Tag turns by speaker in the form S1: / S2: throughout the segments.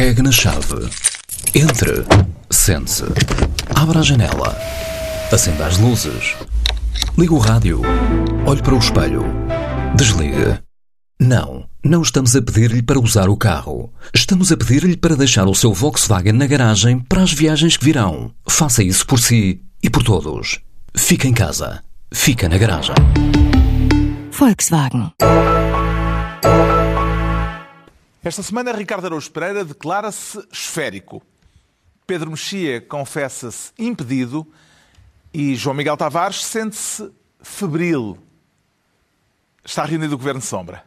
S1: Pegue na chave. Entre. Sente-se. Abra a janela. Acenda as luzes. Ligue o rádio. Olhe para o espelho. Desligue. Não, não estamos a pedir-lhe para usar o carro. Estamos a pedir-lhe para deixar o seu Volkswagen na garagem para as viagens que virão. Faça isso por si e por todos. Fica em casa. Fica na garagem.
S2: Volkswagen.
S3: Esta semana, Ricardo Araújo Pereira declara-se esférico. Pedro Mexia confessa-se impedido e João Miguel Tavares sente-se febril. Está reunido o Governo Sombra.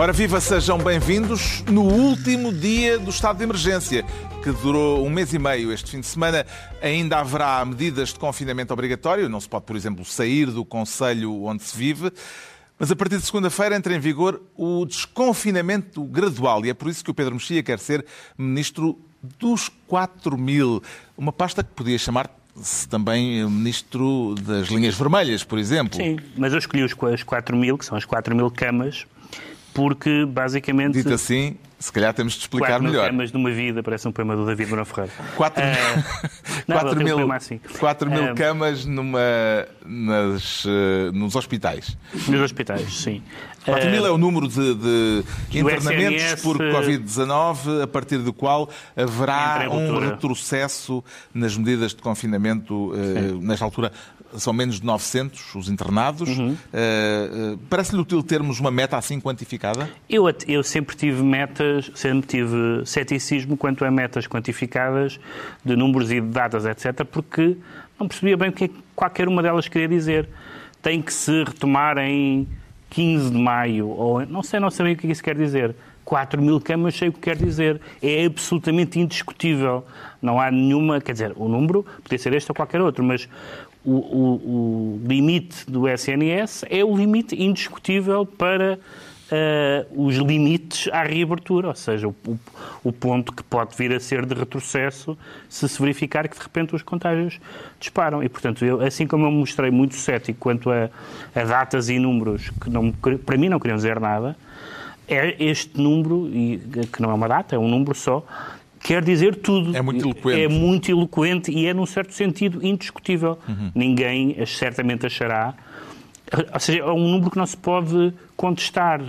S3: Ora, viva, sejam bem-vindos no último dia do estado de emergência, que durou um mês e meio este fim de semana. Ainda haverá medidas de confinamento obrigatório, não se pode, por exemplo, sair do conselho onde se vive. Mas a partir de segunda-feira entra em vigor o desconfinamento gradual e é por isso que o Pedro Mexia quer ser ministro dos 4 mil. Uma pasta que podia chamar-se também ministro das linhas vermelhas, por exemplo.
S4: Sim, mas eu escolhi os 4 mil, que são as 4 mil camas, porque basicamente.
S3: Dito assim, se calhar temos de explicar
S4: 4 mil
S3: melhor.
S4: camas numa vida, parece um poema do David Moura Ferreira.
S3: 4
S4: não,
S3: quatro
S4: tem um
S3: mil,
S4: poema assim.
S3: quatro mil
S4: Eh,
S3: camas numa, nas, eh, nos hospitais.
S4: Nos hospitais, sim.
S3: 4
S4: Eh,
S3: mil é o número de, de internamentos
S4: SNS,
S3: por Covid-19, a partir do qual haverá um retrocesso nas medidas de confinamento. nesta altura são menos de 900 os internados.
S4: Uhum.
S3: Eh, Parece-lhe útil termos uma meta assim quantificada?
S4: Eu, eu sempre tive metas, sempre tive ceticismo quanto a metas quantificadas de números e de datas, etc., porque não percebia bem o que é que qualquer uma delas queria dizer. Tem que se retomar em 15 de maio, ou não sei, não sabia o que isso quer dizer. 4 mil camas, sei o que quer dizer. É absolutamente indiscutível. Não há nenhuma, quer dizer, o número podia ser este ou qualquer outro, mas o, o- o limite do SNS é o limite indiscutível para eh, os limites à reabertura, ou seja, o, o- o ponto que pode vir a ser de retrocesso se se verificar que de repente os contágios disparam. E, portanto, eu, assim como eu me mostrei muito cético quanto a, a datas e números que não, para mim não queriam dizer nada, é este número, e, que não é uma data, é um número só, quer dizer tudo.
S3: É muito eloquente.
S4: É muito eloquente e é, num certo sentido, indiscutível. Ninguém certamente achará. Ou seja, é um número que não se pode contestar.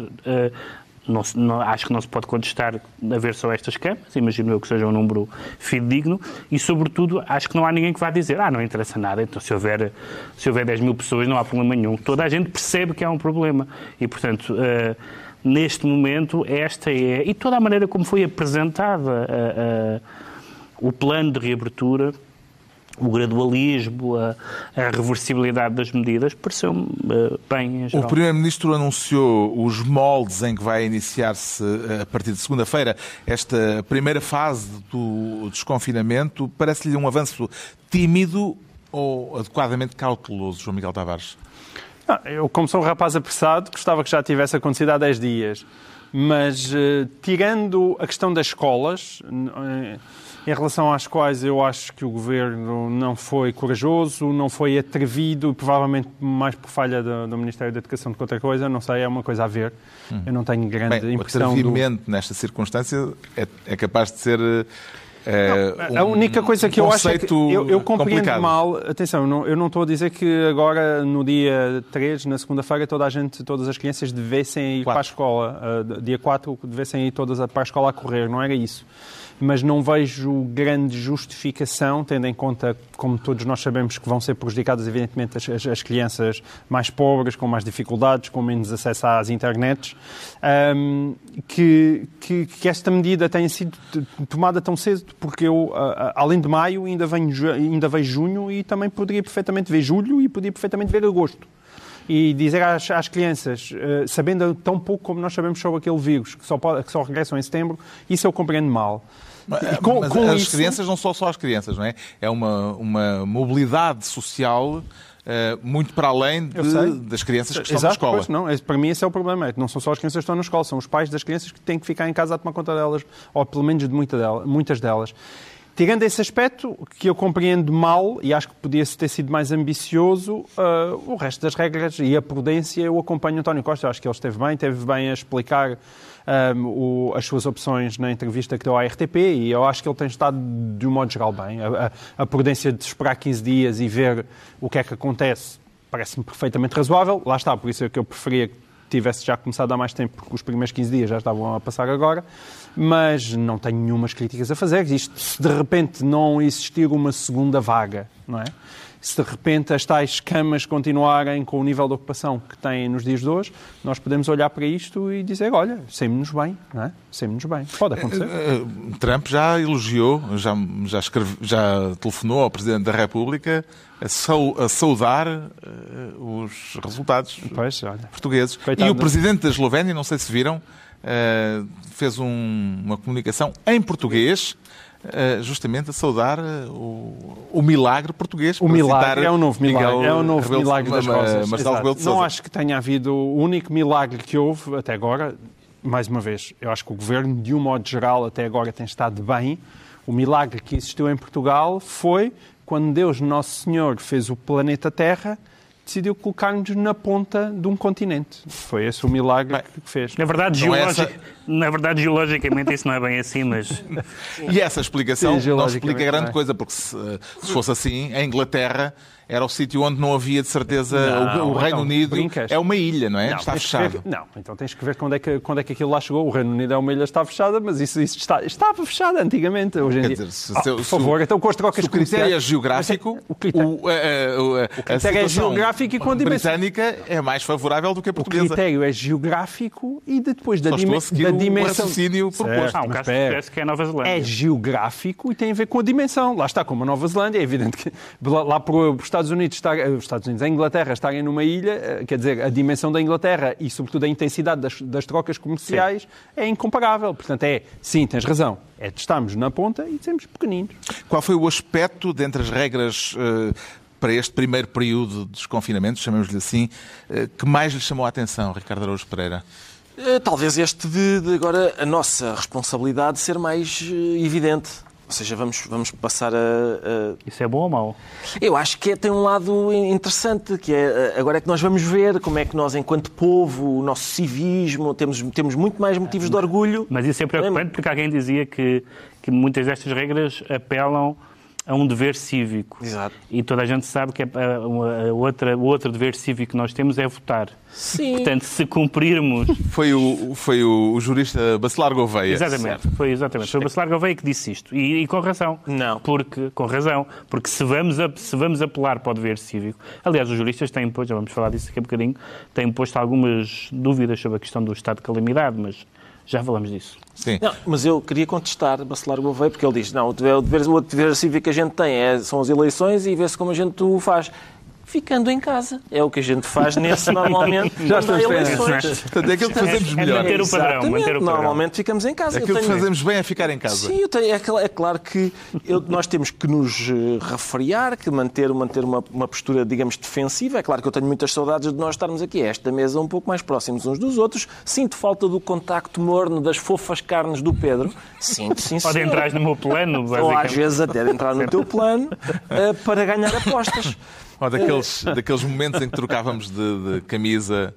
S4: Não não- acho que não se pode contestar a ver só estas câmaras, imagino eu que seja um número fidedigno, e sobretudo acho que não há ninguém que vá dizer, ah, não interessa nada, então se houver, se houver 10 mil pessoas não há problema nenhum. Toda a gente percebe que há um problema. E, portanto, eh, neste momento, esta é, e toda a maneira como foi apresentada eh, eh, o plano de reabertura, o gradualismo, a, a reversibilidade das medidas, pareceu-me eh, bem em
S3: O. Primeiro-Ministro anunciou os moldes em que vai iniciar-se, eh, a partir de segunda-feira, esta primeira fase do desconfinamento. Parece-lhe um avanço tímido ou adequadamente cauteloso, João Miguel Tavares?
S5: Não, eu, como sou um rapaz apressado, gostava que já tivesse acontecido há 10 dias. Mas, eh, tirando a questão das escolas, eh, em relação às quais eu acho que o governo não foi corajoso, não foi atrevido, provavelmente mais por falha do, do Ministério da Educação do que outra coisa, não sei, é uma coisa a ver. Eu não tenho grande
S3: Hum. Bem, o
S5: impressão. Do...
S3: atrevimento nesta circunstância é, é capaz de ser. eh,
S5: A
S3: um-
S5: única coisa que
S3: um
S5: eu acho é que eu, eu compreendo
S3: complicado.
S5: mal. Atenção, eu não, eu não estou a dizer que agora, no dia 3, na segunda-feira, toda a gente, todas as crianças devessem ir
S3: Quatro.
S5: para a escola. Uh, dia 4, devessem ir todas a- para a escola a correr. Não era isso. Mas não vejo grande justificação, tendo em conta, como todos nós sabemos, que vão ser prejudicadas, evidentemente, as, as- as crianças mais pobres, com mais dificuldades, com menos acesso às internets, um, que, que, que esta medida tenha sido tomada tão cedo, porque eu, além de maio, ainda, venho, ainda vejo junho e também poderia perfeitamente ver julho e poderia perfeitamente ver agosto. E dizer às, às crianças, eh, sabendo tão pouco como nós sabemos sobre aquele vírus, que só, pode, que só regressam em setembro, isso eu compreendo mal. E com-
S3: Mas
S5: com
S3: as
S5: isso-
S3: crianças não são só as crianças, não é? É uma, uma mobilidade social eh, muito para além de, das crianças que estão
S5: Exato,
S3: na escola.
S5: pois, não, para mim esse é o problema. É que não são só as crianças que estão na escola, são os pais das crianças que têm que ficar em casa a tomar conta delas, ou pelo menos de muita dela- muitas delas. Tirando esse aspecto, que eu compreendo mal, e acho que podia ter sido mais ambicioso, ah, o resto das regras e a prudência, eu acompanho António Costa. Eu acho que ele esteve bem, esteve bem a explicar ah, o- as suas opções na entrevista que deu à RTP, e eu acho que ele tem estado, de um modo geral, bem. A, a- a prudência de esperar 15 dias e ver o que é que acontece parece-me perfeitamente razoável. Lá está, por isso é que eu preferia que tivesse já começado há mais tempo, porque os primeiros 15 dias já estavam a passar agora. Mas não tenho nenhumas críticas a fazer. Isto, se de repente não existir uma segunda vaga, não é? Se de repente as tais camas continuarem com o nível de ocupação que têm nos dias de hoje, nós podemos olhar para isto e dizer, olha, saímos-nos bem, não é? Saímos-nos bem. Pode acontecer.
S3: Eh, Trump já elogiou, já, já, escreve- já telefonou ao Presidente da República a, sau- a saudar eh, os resultados
S5: Pois,
S3: portugueses.
S5: Coitado,
S3: e o? Presidente da Eslovénia, não sei se viram, eh, fez um- uma comunicação em português, eh, justamente a saudar eh, o, o milagre português.
S5: O milagre é o novo milagre,
S3: Miguel
S5: é o novo
S3: Rebelo
S5: milagre das rosas.
S3: Marcelo. Rebelo de
S5: Não acho que tenha havido o único milagre que houve até agora. Mais uma vez, eu acho que o governo, de um modo geral, até agora tem estado bem. O milagre que existiu em Portugal foi quando Deus, Nosso Senhor, fez o planeta Terra, decidiu colocar-nos na ponta de um continente. Foi esse o milagre
S3: Bem,
S5: que fez.
S4: Na verdade,
S3: é
S4: geologi- na verdade, geologicamente isso não é bem assim, mas
S3: E essa explicação
S5: Sim,
S3: não explica grande
S5: é?
S3: coisa, porque se, se fosse assim, a Inglaterra era o sítio onde não havia de certeza.
S5: Não,
S3: o, o Reino
S5: então,
S3: Unido
S5: brincas.
S3: é uma ilha, não é?
S5: Não,
S3: Está
S5: que
S3: fechado.
S5: ver- não, então tens que ver quando é que, quando é que aquilo lá chegou. O Reino Unido é uma ilha, está fechada, mas isso, isso está, estava fechado antigamente. Hoje em
S3: Quer
S5: dia.
S3: dizer, se-
S5: Ah,
S3: se-
S5: por
S3: se
S5: favor,
S3: o-
S5: então com as trocas
S3: Se o critério é
S5: comerciais-
S3: geográfico,
S5: O critério,
S3: o, a, a- a- a
S5: critério é geográfico e com a dimensão.
S3: britânica é mais favorável do que a
S5: o
S3: portuguesa.
S5: critério é geográfico e depois da,
S3: seguir
S5: da
S3: o
S5: dimensão.
S3: raciocínio proposto.
S4: há um caso parece que é a Nova Zelândia.
S5: É geográfico e tem a ver com a dimensão. Lá está, como a Nova Zelândia, é evidente que lá, para os Estados Unidos, estar, eh, os Estados Unidos, a Inglaterra estarem numa ilha, eh, quer dizer, a dimensão da Inglaterra e, sobretudo, a intensidade das, das trocas comerciais é incomparável. Portanto, é, sim, tens razão, é de estarmos na ponta e de sermos pequeninos.
S3: Qual foi o aspecto, dentre as regras eh, para este primeiro período de desconfinamento, chamemos-lhe assim, eh, que mais lhe chamou a atenção, Ricardo Araújo Pereira?
S2: Talvez este de, de agora a nossa responsabilidade ser mais evidente. Ou seja, vamos, vamos passar a, a-
S4: Isso é bom ou mau?
S2: Eu acho que é- tem um lado interessante, que é eh, agora é que nós vamos ver como é que nós, enquanto povo, o nosso civismo, temos, temos muito mais motivos de orgulho.
S4: Mas isso é preocupante porque alguém dizia que, que muitas destas regras apelam a um dever cívico.
S2: Exato.
S4: E toda a gente sabe que a, a- a outra, o outro dever cívico que nós temos é votar.
S2: Sim.
S4: Portanto, se cumprirmos.
S3: Foi o, foi o, o jurista Bacelar Gouveia.
S4: Exatamente, foi exatamente. Foi o Bacelar Gouveia que disse isto. E, e com razão.
S2: Não.
S4: Porque, com razão. Porque se vamos, a- se vamos apelar para o dever cívico. Aliás, os juristas têm posto, já vamos falar disso daqui a bocadinho, têm posto algumas dúvidas sobre a questão do estado de calamidade, mas já falamos disso.
S3: Sim.
S2: Não, mas eu queria contestar Bacelar Gouveia, porque ele diz, não, o, dever, o, dever, o outro dever cívico que a gente tem é, são as eleições e vê-se como a gente o faz. Ficando em casa. É o que a gente faz nesse normalmente
S5: Já estamos
S2: eleições.
S3: Portanto, é aquilo que fazemos
S4: É
S3: melhor.
S4: manter o padrão,
S2: Exatamente.
S4: manter o padrão.
S2: Normalmente ficamos em casa.
S3: Aquilo que
S2: tenho-
S3: fazemos bem é ficar em casa.
S2: Sim, eu tenho- é, é claro que eu- nós temos que nos eh, refriar, que manter, manter uma, uma postura, digamos, defensiva. É claro que eu tenho muitas saudades de nós estarmos aqui a esta mesa um pouco mais próximos uns dos outros. Sinto falta do contacto morno das fofas carnes do Pedro. Sinto, sim,
S4: Pode entrar no meu plano,
S2: Ou às
S4: basicamente.
S2: vezes até de entrar no teu plano eh, para ganhar apostas.
S3: Ou daqueles, daqueles momentos em que trocávamos de, de camisa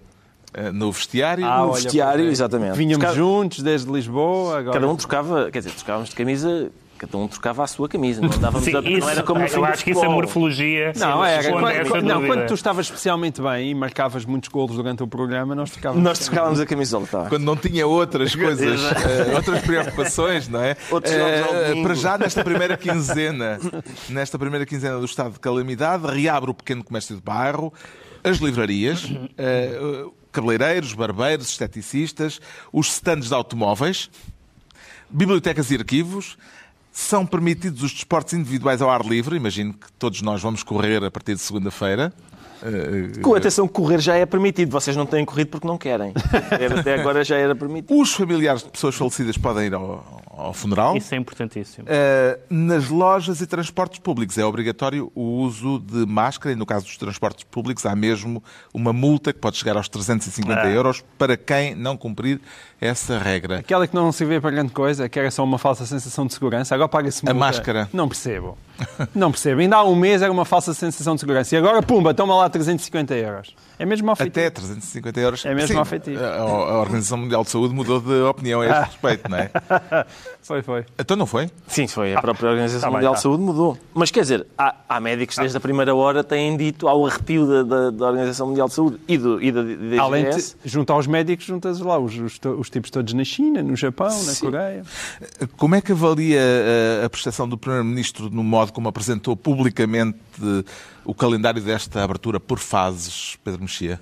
S3: eh, no vestiário.
S5: Ah,
S2: no
S5: olha,
S2: vestiário,
S5: é.
S2: exatamente.
S5: Vinhamos
S2: Cada-
S5: juntos desde Lisboa, agora...
S2: Cada um trocava, quer dizer, trocávamos de camisa, cada um trocava a sua camisa. Não, andávamos
S4: Sim,
S2: a,
S4: isso,
S2: não era como
S4: eu
S2: do
S4: acho que isso é morfologia.
S5: Não, era.
S4: a
S5: Quando, não, quando tu estavas especialmente bem e marcavas muitos golos durante o programa, nós ficávamos...
S2: Nós trocávamos a camisola, tá.
S3: Quando não tinha outras coisas, eh, outras preocupações, não é?
S2: Outros domingo.
S3: para já, nesta primeira quinzena, nesta primeira quinzena do estado de calamidade, reabre o pequeno comércio de bairro, as livrarias, eh, cabeleireiros, barbeiros, esteticistas, os stands de automóveis, bibliotecas e arquivos. São permitidos os desportos individuais ao ar livre. Imagino que todos nós vamos correr a partir de segunda-feira. Eh,
S2: Com atenção, correr já é permitido. Vocês não têm corrido porque não querem. Até agora já era permitido.
S3: Os familiares de pessoas falecidas podem ir ao, ao funeral.
S4: Isso é importantíssimo.
S3: Uh, nas lojas e transportes públicos é obrigatório o uso de máscara e no caso dos transportes públicos há mesmo uma multa que pode chegar aos 350
S5: Ah.
S3: euros para quem não cumprir essa regra.
S5: Aquela que não se vê para grande coisa, que era só uma falsa sensação de segurança, agora paga-se
S3: A
S5: multa.
S3: máscara.
S5: Não percebo. Não percebo. Ainda há um mês era uma falsa sensação de segurança. E agora, pumba, toma lá 350 euros. É mesmo mal feito.
S3: Até 350 euros.
S5: É mesmo
S3: Sim,
S5: afetivo.
S3: A, a Organização Mundial de Saúde mudou de opinião a
S5: Ah.
S3: este respeito, não é?
S5: Foi, foi.
S3: Então não foi?
S2: Sim, foi. A própria Organização
S5: tá bem,
S2: Mundial
S5: tá.
S2: de Saúde mudou. Mas quer dizer, há, há médicos desde a primeira hora têm dito ao arrepio da, da- da Organização Mundial de Saúde e, do, e da, da
S5: Além de, junto aos médicos, juntas lá os, os, os tipos todos na China, no Japão, na
S2: Sim.
S5: Coreia.
S3: Como é que avalia a, a prestação do Primeiro-Ministro no modo como apresentou publicamente eh, o calendário desta abertura por fases, Pedro Mexia?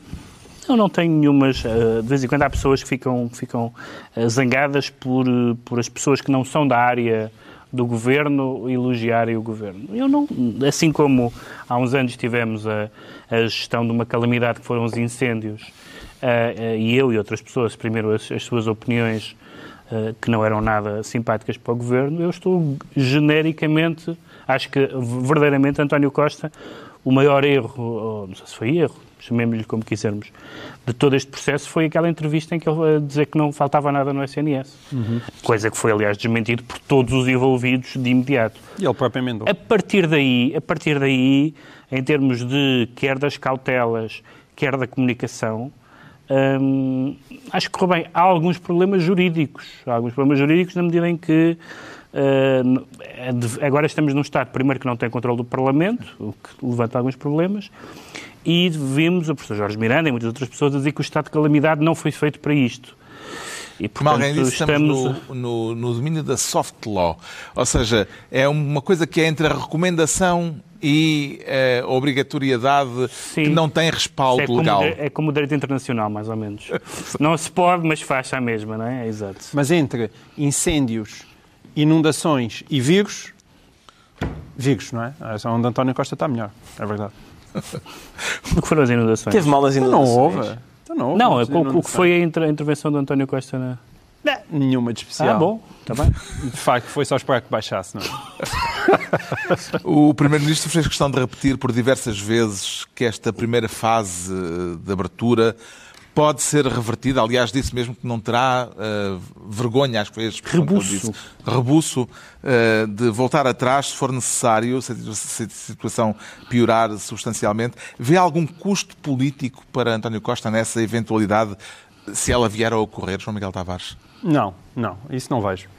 S4: Eu não tenho nenhumas. eh, De vez em quando há pessoas que ficam, ficam eh, zangadas por, por as pessoas que não são da área do governo elogiarem o governo. Eu não. Assim como há uns anos tivemos a, a gestão de uma calamidade que foram os incêndios, eh, e eu e outras pessoas exprimiram as, as suas opiniões que não eram nada simpáticas para o governo, eu estou genericamente. Acho que verdadeiramente António Costa, o maior erro, não sei se foi erro, chamemos-lhe como quisermos, de todo este processo foi aquela entrevista em que ele a dizer que não faltava nada no SNS. Coisa que foi, aliás, desmentido por todos os envolvidos de imediato.
S5: E ele próprio emendou.
S4: A partir daí, a partir daí, em termos de quer das cautelas, quer da comunicação, hum, acho que correu bem. Há alguns problemas jurídicos. Há alguns problemas jurídicos na medida em que de- agora estamos num Estado, primeiro, que não tem controle do Parlamento, o que levanta alguns problemas, e vimos o professor Jorge Miranda e muitas outras pessoas a dizer que o estado de calamidade não foi feito para isto. E,
S3: Como alguém
S4: portanto,
S3: disse, estamos no, no- no domínio da soft law. Ou seja, é uma coisa que é entre a recomendação e a obrigatoriedade
S4: Sim.
S3: que não tem respaldo
S4: é como,
S3: legal.
S4: é como o direito internacional, mais ou menos. não se pode, mas faz à mesma, não é? Exato.
S5: Mas entre incêndios, inundações e vírus, vírus, não é? É só onde António Costa está melhor, é verdade.
S4: O que foram as inundações?
S2: Teve mal nas
S5: Então não
S2: inundações.
S5: houve. Então não houve.
S4: Não,
S5: mas
S4: o, o que foi a inter- a intervenção do António Costa na...
S5: Não, Nenhuma de especial.
S4: Ah, bom, está bem.
S5: De facto, foi só esperar que baixasse, não é?
S3: O Primeiro-Ministro fez questão de repetir por diversas vezes que esta primeira fase de abertura pode ser revertida. Aliás, disse mesmo que não terá eh, vergonha, acho que foi
S4: Rebuço.
S3: disse. Rebuço eh, de voltar atrás se for necessário, se a situação piorar substancialmente. Vê algum custo político para António Costa nessa eventualidade, se ela vier a ocorrer, João Miguel Tavares?
S5: Não, não, isso não vejo.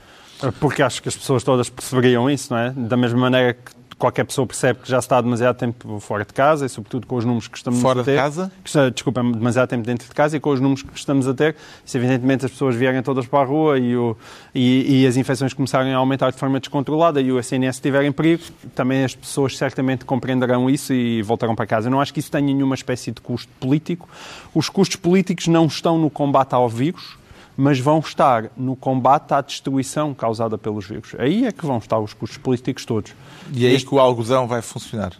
S5: Porque acho que as pessoas todas perceberiam isso, não é? Da mesma maneira que qualquer pessoa percebe que já está há demasiado tempo fora de casa e, sobretudo, com os números que estamos
S3: Fora
S5: a
S3: de
S5: ter.
S3: casa?
S5: que Desculpa, demasiado tempo dentro de casa e com os números que estamos a ter, se evidentemente as pessoas vierem todas para a rua e, o- e- e as infecções começarem a aumentar de forma descontrolada e o SNS estiver em perigo, também as pessoas certamente compreenderão isso e voltarão para casa. Eu não acho que isso tenha nenhuma espécie de custo político. Os custos políticos não estão no combate ao vírus, mas vão estar no combate à destruição causada pelos vírus. Aí é que vão estar os custos políticos todos.
S3: E é aí que o algodão vai funcionar.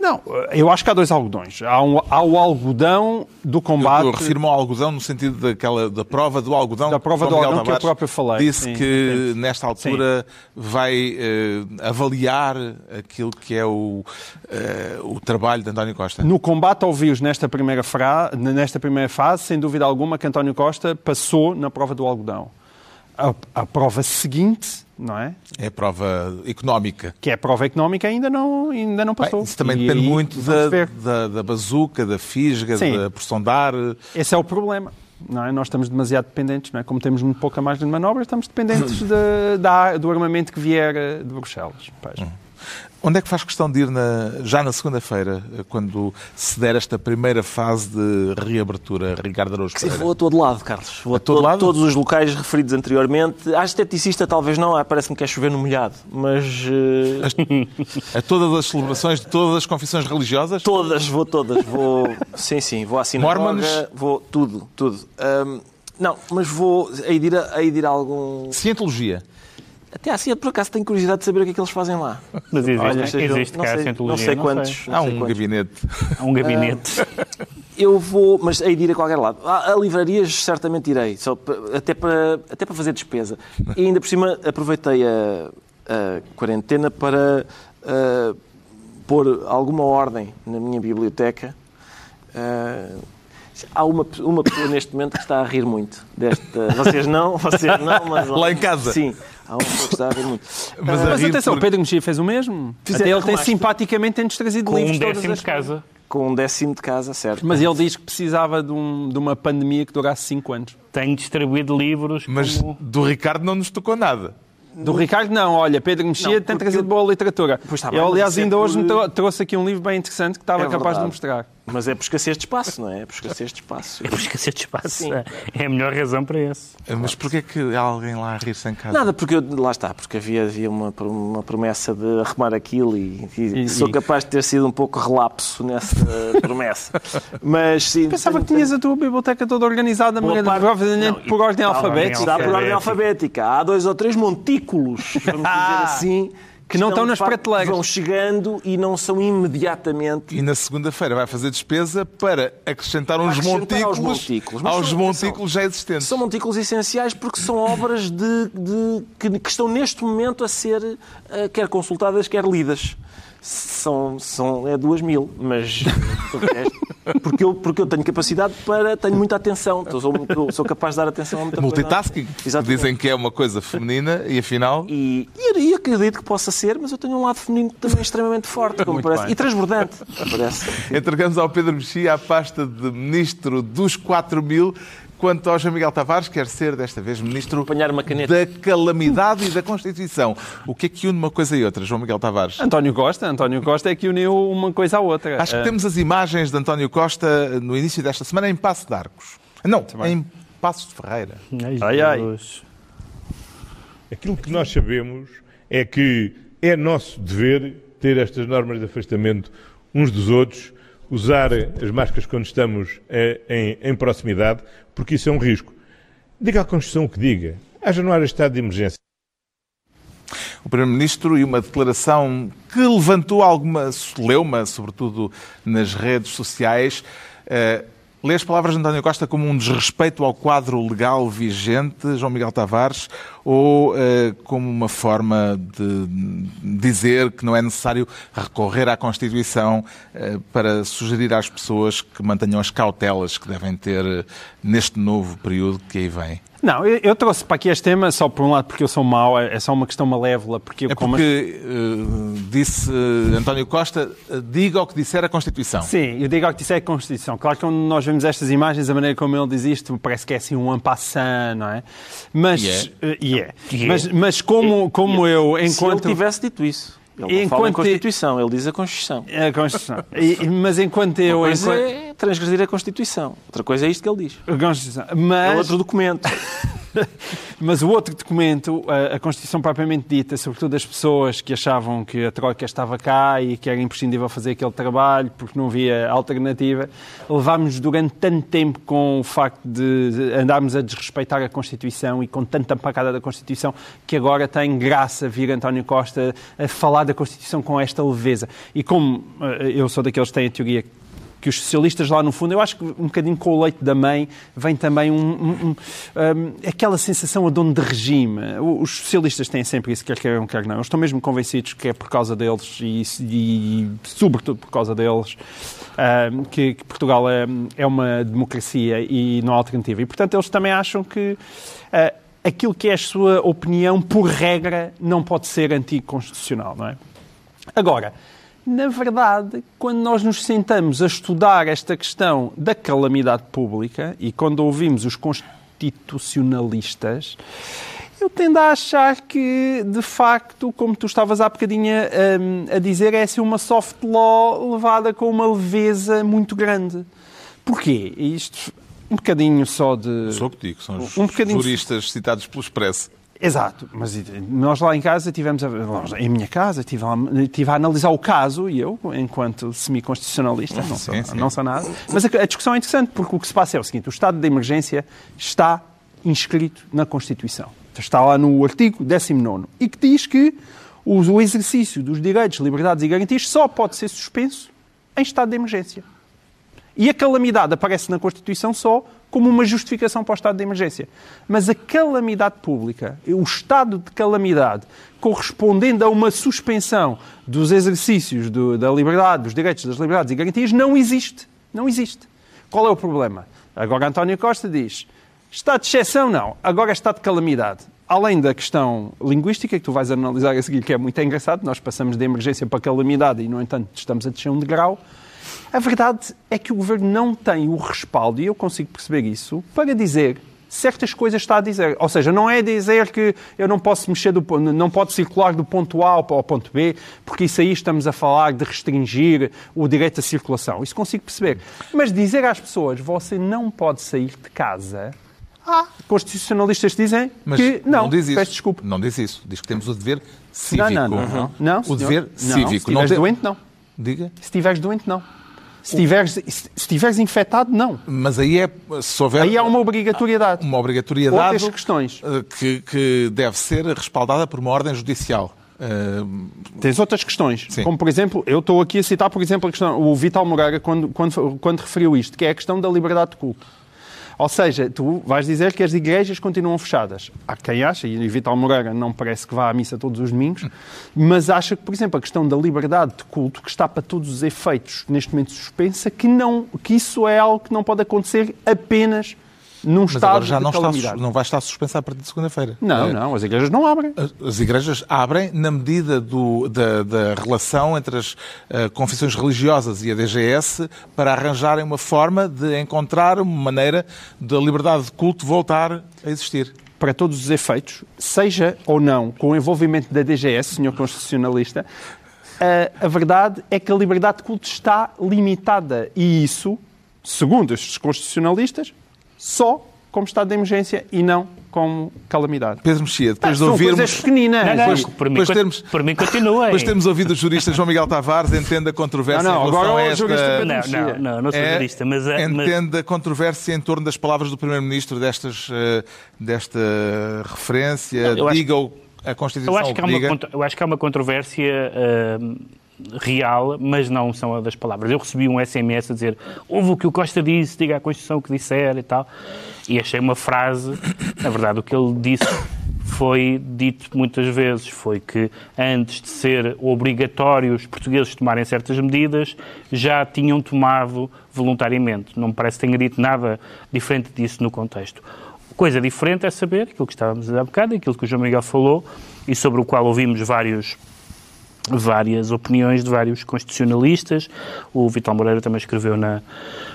S5: Não, eu acho que há dois algodões. Há, um- há o algodão do combate.
S3: Eu refiro-me ao algodão no sentido daquela, da prova do algodão.
S5: Da prova do
S3: Miguel
S5: algodão que eu
S3: Tavares
S5: próprio falei.
S3: Disse
S5: Sim,
S3: que
S5: sim.
S3: nesta altura vai eh, avaliar aquilo que é o, eh, o trabalho de António Costa.
S5: No combate ao vírus nesta primeira, fra... nesta primeira fase, sem dúvida alguma, que António Costa passou na prova do algodão. A, a prova seguinte, não é?
S3: É a prova económica.
S5: Que é a prova económica, ainda não, ainda não passou.
S3: Bem, isso também
S5: E
S3: depende
S5: aí
S3: muito da, da, da bazuca, da fisga,
S5: Sim.
S3: da porção de ar.
S5: Esse é o problema. Não é? Nós estamos demasiado dependentes, não é? Como temos muito pouca margem de manobra, estamos dependentes de- da- do armamento que vier eh, de Bruxelas. Pois.
S3: Onde é que faz questão de ir na- já na segunda-feira, eh, quando se der esta primeira fase de reabertura, Ricardo Araújo
S2: Sim,
S3: Pereira?
S2: vou a todo lado, Carlos. Vou a,
S3: todo
S2: todo-
S3: lado?
S2: todos os locais referidos anteriormente. A esteticista talvez não, parece-me que é chover no molhado, mas eh,
S3: A todas as celebrações de todas as confissões religiosas?
S2: todas, vou todas. Vou, sim, sim, vou à sinagoga,
S3: Mormons?
S2: vou tudo, tudo. Ahm, não, mas vou a ir a, a ir a algum...
S3: Cientologia.
S2: Até assim, por acaso tenho curiosidade de saber o que é que eles fazem lá.
S4: Mas existe,
S2: Olha, seja-
S4: existe
S2: não
S4: cá a
S2: sei,
S4: cientologia.
S2: não sei
S4: não
S2: quantos.
S4: sei.
S2: não
S3: Há
S2: sei
S3: um
S2: quantos.
S3: gabinete.
S4: Há um gabinete.
S2: Eu vou, mas hei de ir a qualquer lado. A, a livrarias certamente irei, só até, para, até para fazer despesa. E ainda por cima aproveitei a, a quarentena para ah, pôr alguma ordem na minha biblioteca. Ah, há uma, uma pessoa neste momento que está a rir muito desta. Vocês não, vocês não, mas.
S3: Lá em casa?
S2: Sim, há pessoa que está a rir muito.
S3: Mas a
S5: Mas atenção,
S3: por-
S5: o Pedro Mexia fez o mesmo.
S2: Fizer-
S5: Até ele tem simpaticamente tem-nos trazido
S4: Com
S5: livros
S4: um décimo de casa.
S2: Com um décimo de casa, certo.
S5: Mas ele diz que precisava de, um- de uma pandemia que durasse 5 anos.
S4: Tenho distribuído livros
S3: Mas
S4: como...
S3: do Ricardo não nos tocou nada.
S5: Do Ricardo, não. Olha, Pedro Mexia tem trazido
S2: eu-
S5: boa literatura.
S2: Pois está bem,
S5: eu, aliás,
S2: é
S5: ainda hoje me trou- trouxe aqui um livro bem interessante que estava
S2: É
S5: capaz de mostrar.
S2: Mas é por escassez de espaço, não é? É por escassez de espaço.
S4: Por escassez de espaço.
S2: Sim.
S4: É a melhor razão para esse.
S3: Mas porquê que há alguém lá a rir-se em casa?
S2: Nada, porque eu, lá está, porque havia, havia uma, uma promessa de arrumar aquilo e, e
S5: E-
S2: sou
S5: e-
S2: capaz de ter sido um pouco relapso nessa promessa. Mas sim.
S5: Pensava que tinhas a tua biblioteca toda organizada,
S2: Boa
S5: maneira
S2: parte-
S5: provavelmente
S2: Não,
S5: por ordem
S4: por ordem
S5: alfabética.
S2: Está por ordem
S4: alfabética.
S2: Há dois ou três montículos, vamos dizer assim,
S5: Que não estão nas prateleiras.
S2: Vão chegando e não são imediatamente
S3: E na segunda-feira vai fazer despesa para acrescentar uns
S2: acrescentar aos
S3: montículos
S2: montículos.
S3: Aos
S2: são-
S3: montículos já existentes.
S2: São montículos essenciais porque são obras de, de- que, que estão neste momento a ser eh, quer consultadas, quer lidas. São, são, é duas mil, mas porque, eu, porque eu tenho capacidade para. tenho muita atenção. Então, sou, sou- capaz de dar atenção a muita coisa.
S3: Multitasking,
S2: Exatamente.
S3: dizem que é uma coisa feminina e afinal
S2: E, e, e acredito que possa ser, mas eu tenho um lado feminino também extremamente forte, como
S5: Muito
S2: parece.
S5: bem.
S2: E transbordante, parece.
S3: entregamos ao Pedro Mexia a pasta de Ministro dos 4 mil, quanto ao João Miguel Tavares, quer ser desta vez Ministro da Calamidade e da Constituição. O que é que une uma coisa e outra, João Miguel Tavares?
S5: António Costa, António Costa é que uniu uma coisa à outra.
S3: Acho que
S5: Ah,
S3: temos as imagens de António Costa no início desta semana em Passo de Arcos. Não, em Passos de Ferreira.
S5: Ai, ai.
S6: Aquilo que nós sabemos é que é nosso dever ter estas normas de afastamento uns dos outros, usar as máscaras quando estamos eh, em, em proximidade, porque isso é um risco. Diga à Constituição o que diga. Haja no ar estado de emergência.
S3: o Primeiro-Ministro e uma declaração que levantou alguma celeuma, sobretudo nas redes sociais. Eh, lê as palavras de António Costa como um desrespeito ao quadro legal vigente, João Miguel Tavares, ou eh, como uma forma de dizer que não é necessário recorrer à Constituição eh, para sugerir às pessoas que mantenham as cautelas que devem ter eh, neste novo período que aí vem?
S5: Não, eu, eu trouxe para aqui este tema só por um lado porque eu sou mau, é é só uma questão malévola. Porque eu,
S3: É
S5: como-
S3: porque eh, disse eh, António Costa, eh, diga o que disser a Constituição.
S5: Sim, eu digo ao que disse é a Constituição. Claro que quando nós vemos estas imagens, a maneira como ele diz isto, parece que é assim um ampassant, não é? Mas,
S3: e
S5: é.
S4: E é.
S5: Mas, mas como, como eu,
S2: Se ele
S5: enquanto...
S2: tivesse dito isso. Ele não fala em Constituição, ele diz a Constituição.
S5: A Constituição. E- mas enquanto eu... Enquanto-
S2: é transgredir a Constituição. Outra coisa é isto que ele diz.
S5: Constituição.
S2: É
S5: Mas,
S2: outro documento.
S5: mas o outro documento, a, Constituição propriamente dita, sobretudo as pessoas que achavam que a Troika estava cá e que era imprescindível fazer aquele trabalho porque não havia alternativa, levámos durante tanto tempo com o facto de andarmos a desrespeitar a Constituição e com tanta pancada da Constituição que agora tem graça vir António Costa a falar da Constituição com esta leveza. E como eh, eu sou daqueles que têm a teoria que os socialistas lá no fundo, eu acho que um bocadinho com o leite da mãe vem também um, um- um, aquela sensação a dono de regime. Os socialistas têm sempre isso, quer queiram, quer não. Eles estão mesmo convencidos que é por causa deles e, e sobretudo por causa deles que, que Portugal é, é uma democracia e não há alternativa. E portanto eles também acham que uh, aquilo que é a sua opinião, por regra, não pode ser anticonstitucional, não é? Agora, na verdade, quando nós nos sentamos a estudar esta questão da calamidade pública e quando ouvimos os constitucionalistas, eu tendo a achar que, de facto, como tu estavas há bocadinho hum, a dizer, é assim uma soft law levada com uma leveza muito grande. Porquê? Isto, um bocadinho só de...
S3: Sou que digo, são os
S5: Um bocadinho-
S3: juristas citados pelo Expresso.
S5: Exato, mas nós lá em casa tivemos, a, nós, em minha casa, estive a, estive a analisar o caso e eu, enquanto semi-constitucionalista, não, sou,
S3: Sim, sim.
S5: não sou nada. Mas a, a discussão é interessante porque o que se passa é o seguinte: o estado de emergência está inscrito na Constituição. Está lá no artigo 19 e que diz que o exercício dos direitos, liberdades e garantias só pode ser suspenso em estado de emergência. E a calamidade aparece na Constituição só como uma justificação para o estado de emergência. Mas a calamidade pública, o estado de calamidade correspondendo a uma suspensão dos exercícios do, da liberdade, dos direitos, das liberdades e garantias, não existe. Não existe. Qual é o problema? Agora António Costa diz, estado de exceção não, agora é estado de calamidade. Além da questão linguística, que tu vais analisar a seguir, que é muito engraçado, nós passamos de emergência para calamidade e, no entanto, estamos a descer um degrau. A verdade é que o governo não tem o respaldo, e eu consigo perceber isso, para dizer certas coisas está a dizer. Ou seja, não é dizer que eu não posso mexer do não pode circular do ponto A ao ponto B, porque isso aí estamos a falar de restringir o direito à circulação. Isso consigo perceber. Mas dizer às pessoas, você não pode sair de casa. Ah, constitucionalistas dizem
S3: Mas
S5: que não,
S3: não diz isso.
S5: peço desculpa.
S3: Não diz isso. Diz que temos o dever cívico.
S5: Não, não, não. não. não
S3: o dever
S5: não,
S3: cívico.
S5: Se
S3: tem-
S5: doente, não.
S3: Diga.
S5: Se estiveres doente, não. Se estiveres, se estiveres infectado, não.
S3: Mas aí é, se houver
S5: Aí há uma obrigatoriedade.
S3: uma obrigatoriedade
S5: Outras questões.
S3: eh, que, que deve ser respaldada por uma ordem judicial. Eh,
S5: Tens outras questões,
S3: Sim.
S5: como por exemplo, eu estou aqui a citar, por exemplo, a questão, o Vital Moreira, quando, quando, quando referiu isto, que é a questão da liberdade de culto. Ou seja, tu vais dizer que as igrejas continuam fechadas. Há quem acha, e Vital Moreira não parece que vá à missa todos os domingos, mas acha que, por exemplo, a questão da liberdade de culto, que está para todos os efeitos neste momento suspensa, que, não, que isso é algo que não pode acontecer apenas num
S3: mas
S5: estado
S3: já não, está, não vai estar suspensa a partir de segunda-feira.
S5: Não,
S3: Eh,
S5: não, as igrejas não abrem.
S3: As- As igrejas abrem na medida do- da, da relação entre as eh, confissões religiosas e a DGS para arranjarem uma forma de encontrar uma maneira da liberdade de culto voltar a existir.
S5: para todos os efeitos, seja ou não com o envolvimento da DGS, senhor constitucionalista, a, a verdade é que a liberdade de culto está limitada. E isso, segundo estes constitucionalistas, só como estado de emergência e não como calamidade.
S3: Pedro Mexia, depois de
S5: São
S3: ouvirmos...
S5: coisas pequeninas.
S4: Não, não,
S3: Depois-
S4: por, mim,
S3: depois termos-
S4: por mim continuem.
S3: Depois temos ouvido o jurista João Miguel Tavares, entende a controvérsia
S5: Não, não,
S3: em relação
S5: agora
S3: a esta...
S5: jurista
S4: Não, não, não, não sou
S3: É,
S4: jurista, mas, a- mas
S3: entende a controvérsia em torno das palavras do Primeiro-Ministro, destas, eh, desta referência,
S4: acho-
S3: diga o- a Constituição
S4: eu acho, que há uma, eu acho que há uma controvérsia hum, real, mas não são a das palavras. Eu recebi um SMS a dizer ouve o que o Costa disse, diga à Constituição o que disser e tal. E achei uma frase, na verdade, o que ele disse foi dito muitas vezes, foi que antes de ser obrigatório os portugueses tomarem certas medidas, já tinham tomado voluntariamente. Não me parece que tenha dito nada diferente disso no contexto. Coisa diferente é saber aquilo que estávamos a há bocado, aquilo que o João Miguel falou e sobre o qual ouvimos vários, várias opiniões de vários constitucionalistas. O Vital Moreira também escreveu na,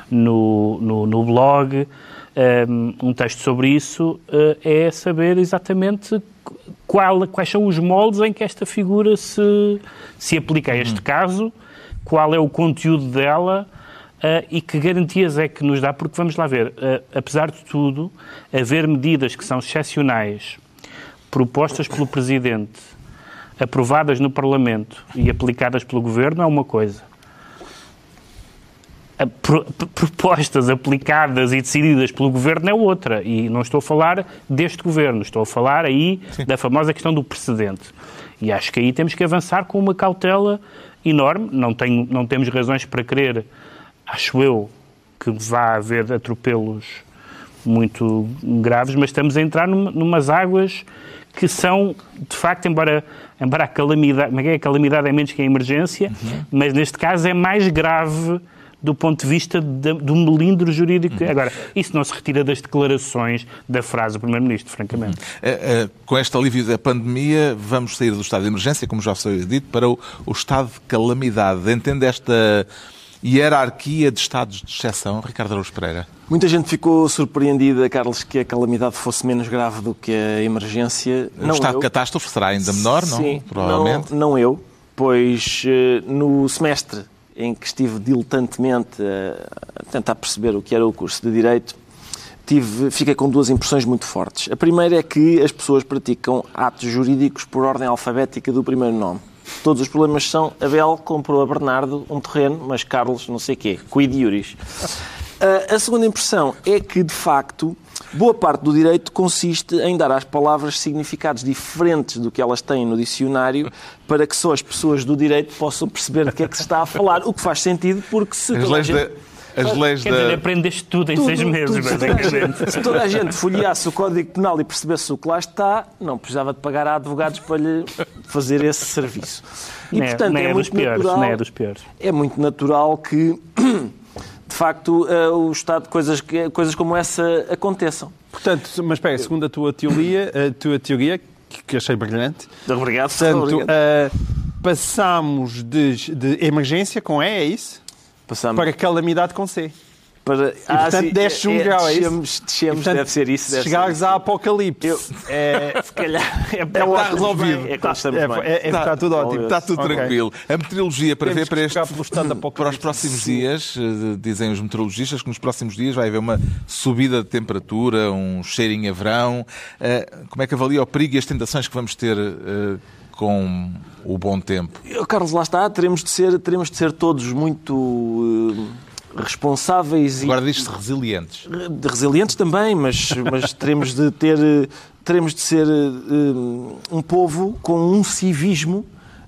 S4: no, no, no blog um, um texto sobre isso. uh, é saber exatamente qual, quais são os moldes em que esta figura se, se aplica a este caso, qual é o conteúdo dela. Uh, e que garantias é que nos dá? Porque vamos lá ver, uh, apesar de tudo, haver medidas que são excepcionais, propostas pelo Presidente, aprovadas no Parlamento e aplicadas pelo Governo é uma coisa. Pro- propostas aplicadas e decididas pelo Governo é outra. E não estou a falar deste Governo, estou a falar aí da famosa questão do precedente. E acho que aí temos que avançar com uma cautela enorme. Não, tenho, não temos razões para crer, acho eu, que vá haver atropelos muito graves, mas estamos a entrar numa, numas águas que são, de facto, embora, embora a calamidade, como é é? a calamidade é menos que a emergência, mas neste caso é mais grave do ponto de vista do melindro jurídico. Agora, isso não se retira das declarações da frase do Primeiro-Ministro, francamente.
S3: Eh, eh, Com este alívio da pandemia, vamos sair do estado de emergência, como já foi dito, para o, o estado de calamidade. Entende esta hierarquia de estados de exceção, Ricardo Araújo Pereira?
S2: Muita gente ficou surpreendida, Carlos, que a calamidade fosse menos grave do que a emergência.
S3: o
S2: Não
S3: estado
S2: eu.
S3: de catástrofe será ainda menor, não?
S2: Sim,
S3: Provavelmente.
S2: Não, não eu, pois eh, no semestre em que estive diletantemente a tentar perceber o que era o curso de Direito, tive, fiquei com duas impressões muito fortes. A primeira é que as pessoas praticam atos jurídicos por ordem alfabética do primeiro nome. Todos os problemas são Abel comprou a Bernardo um terreno, mas Carlos não sei quê, cuide Iuris. Ah, A segunda impressão é que, de facto, boa parte do direito consiste em dar às palavras significados diferentes do que elas têm no dicionário para que só as pessoas do direito possam perceber do que é que se está a falar. O que faz sentido porque se
S3: As leis
S2: gente...
S3: da- as leis
S4: Quer dizer,
S3: da.
S4: aprendeste tudo em
S2: Tudo,
S4: seis meses,
S2: tudo. Se toda a
S4: basicamente.
S2: gente- Se toda a gente folheasse o Código Penal e percebesse o que lá está, não precisava de pagar a advogados para lhe fazer esse serviço. E,
S4: Nem,
S2: portanto,
S4: nem
S2: é,
S4: é, dos
S2: muito
S4: piores,
S2: natural,
S4: nem é dos piores.
S2: é muito natural que, de facto, eh, o Estado, coisas, que- coisas como essa aconteçam.
S5: Portanto, mas espera, segundo a tua teoria, a tua teoria, que achei brilhante,
S2: Obrigado.
S5: portanto,
S2: obrigado.
S5: passamos de, de emergência com E, é isso?
S2: Passamos
S5: Para calamidade com C.
S2: para...
S5: E, portanto, desce um grau, é isso?
S2: Descemos, descemos,
S5: Portanto,
S2: deve ser isso.
S5: Se
S2: Deve
S5: chegares
S2: ser
S5: a apocalipse,
S2: Eu-
S5: é,
S2: Se calhar é,
S5: está
S3: resolvido.
S2: É estamos
S5: é,
S2: bem.
S5: é, é, está tudo ótimo.
S3: Está tudo
S5: Ok.
S3: tranquilo. A meteorologia prevê
S5: Temos que
S3: para, este, para os próximos dias, eh, dizem os meteorologistas, que nos próximos dias vai haver uma subida de temperatura, um cheirinho a verão. Eh, Como é que avalia o perigo e as tentações que vamos ter eh, com o bom tempo?
S2: Carlos, lá está, teremos de ser, teremos de ser todos muito eh, responsáveis
S3: Agora
S2: e
S3: diz-se resilientes.
S2: resilientes também, mas, mas teremos de ter, teremos de ser eh, um povo com um civismo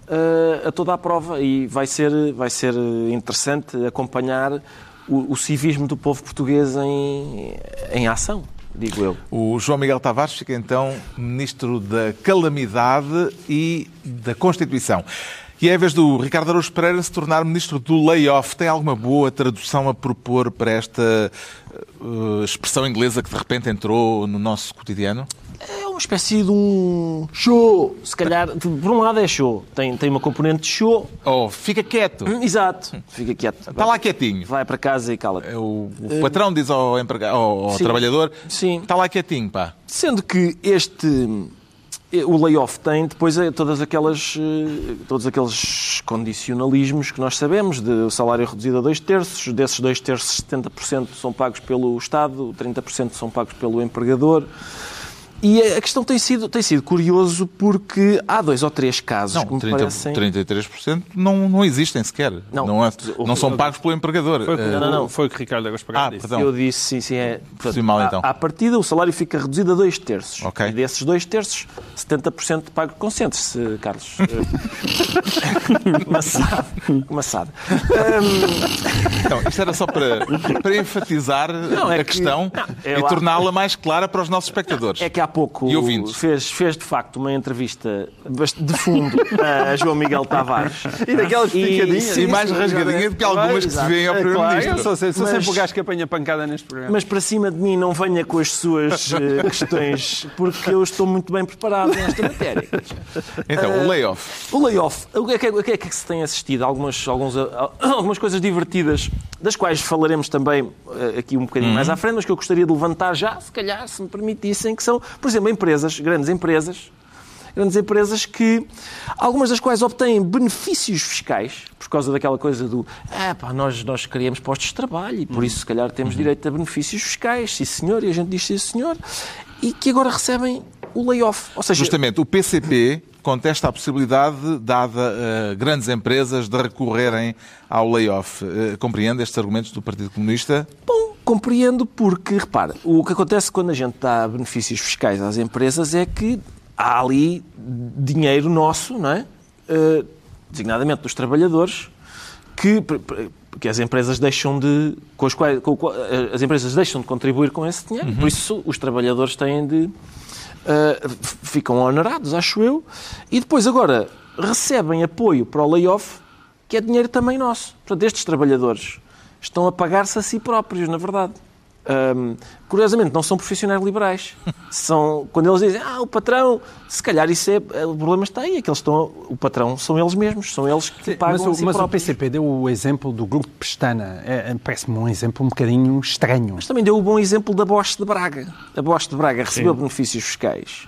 S2: eh, a toda a prova e vai ser, vai ser interessante acompanhar o, o civismo do povo português em, em ação, digo eu.
S3: O João Miguel Tavares fica então Ministro da Calamidade e da Constituição. E é a vez do Ricardo Araújo Pereira se tornar Ministro do Layoff. Tem alguma boa tradução a propor para esta eh, expressão inglesa que de repente entrou no nosso cotidiano?
S2: É uma espécie de um show. Se calhar, por um lado é show. Tem, tem uma componente de show.
S3: Oh, fica quieto.
S2: Hum, Exato. Fica quieto.
S3: Está lá quietinho.
S2: Vai para casa e cala-te.
S3: É O, o patrão diz ao, empregado, ao, ao
S2: Sim.
S3: trabalhador:
S2: Sim.
S3: está lá quietinho, pá.
S2: Sendo que este o layoff tem depois é todas aquelas eh, todos aqueles condicionalismos que nós sabemos de o salário reduzido a dois terços desses dois terços 70% são pagos pelo Estado 30% são pagos pelo empregador e a questão tem sido tem sido curioso porque há dois ou três casos
S3: Não,
S2: que me
S3: 30,
S2: parecem
S3: 33% não, não existem sequer.
S2: Não.
S3: Não, é- não são pagos pelo empregador.
S5: Foi, o que-
S3: Eh,
S2: Não, não, não.
S5: foi o que Ricardo Agos
S3: Ah,
S5: disse.
S3: perdão.
S2: Eu disse, sim, sim, é.
S3: Percebi mal, então.
S2: À, à partida, o salário fica reduzido a dois terços.
S3: Ok.
S2: E desses dois terços, 70% pago. Concentre-se, Carlos. Maçado. Maçado.
S3: Então, isto era só para, para enfatizar
S2: é
S3: a
S2: que-
S3: questão
S2: não,
S3: e
S2: eu-
S3: torná-la mais clara para os nossos espectadores.
S2: É que há pouco
S3: E ouvintes.
S2: fez, fez de facto uma entrevista de fundo a João Miguel Tavares.
S5: E daquelas picadinhas.
S3: E mais rasgadinha do que algumas que se vêem ao
S5: É claro,
S3: Primeiro-Ministro.
S5: sou, sempre- sou
S2: Mas-
S5: sempre o gajo que apanha pancada neste programa.
S2: Mas para cima de mim não venha com as suas eh, questões, porque eu estou muito bem preparado nesta matéria.
S3: Então,
S2: Ah,
S3: o layoff.
S2: O layoff, o que é que, o que é que se tem assistido? Algumas, alguns, ah, algumas coisas divertidas, das quais falaremos também eh, aqui um bocadinho mais à frente, mas que eu gostaria de levantar já, se calhar, se me permitissem, que são, por exemplo, empresas, grandes empresas, grandes empresas que, algumas das quais obtêm benefícios fiscais, por causa daquela coisa do, ah, pá, nós, nós criamos postos de trabalho e por isso, se calhar, temos direito a benefícios fiscais, sim senhor, e a gente diz sim senhor, e que agora recebem o layoff. Ou seja,
S3: Justamente, o PCP contesta a possibilidade, dada a grandes empresas, de recorrerem ao layoff. Eh, Compreende estes argumentos do Partido Comunista?
S2: Bom, compreendo porque, repara, o que acontece quando a gente dá benefícios fiscais às empresas é que há ali dinheiro nosso, não é? Eh, designadamente dos trabalhadores, que, que as empresas deixam de. Com os quais, com eh, as empresas deixam de contribuir com esse dinheiro, por isso os trabalhadores têm de. f- ficam honorados, acho eu, e depois agora recebem apoio para o layoff, que é dinheiro também nosso. Portanto, estes trabalhadores estão a pagar-se a si próprios, na verdade. Hum, curiosamente, não são profissionais liberais. São, quando eles dizem, ah, o patrão, se calhar isso é. O problema está aí, é que eles estão. O patrão são eles mesmos, são eles que
S5: Sim,
S2: pagam
S5: mas o,
S2: si
S5: mas o. PCP deu o exemplo do grupo Pestana. É, é, Parece-me um exemplo um bocadinho estranho.
S2: Mas também deu o bom exemplo da Bosch de Braga. A Bosch de Braga recebeu benefícios fiscais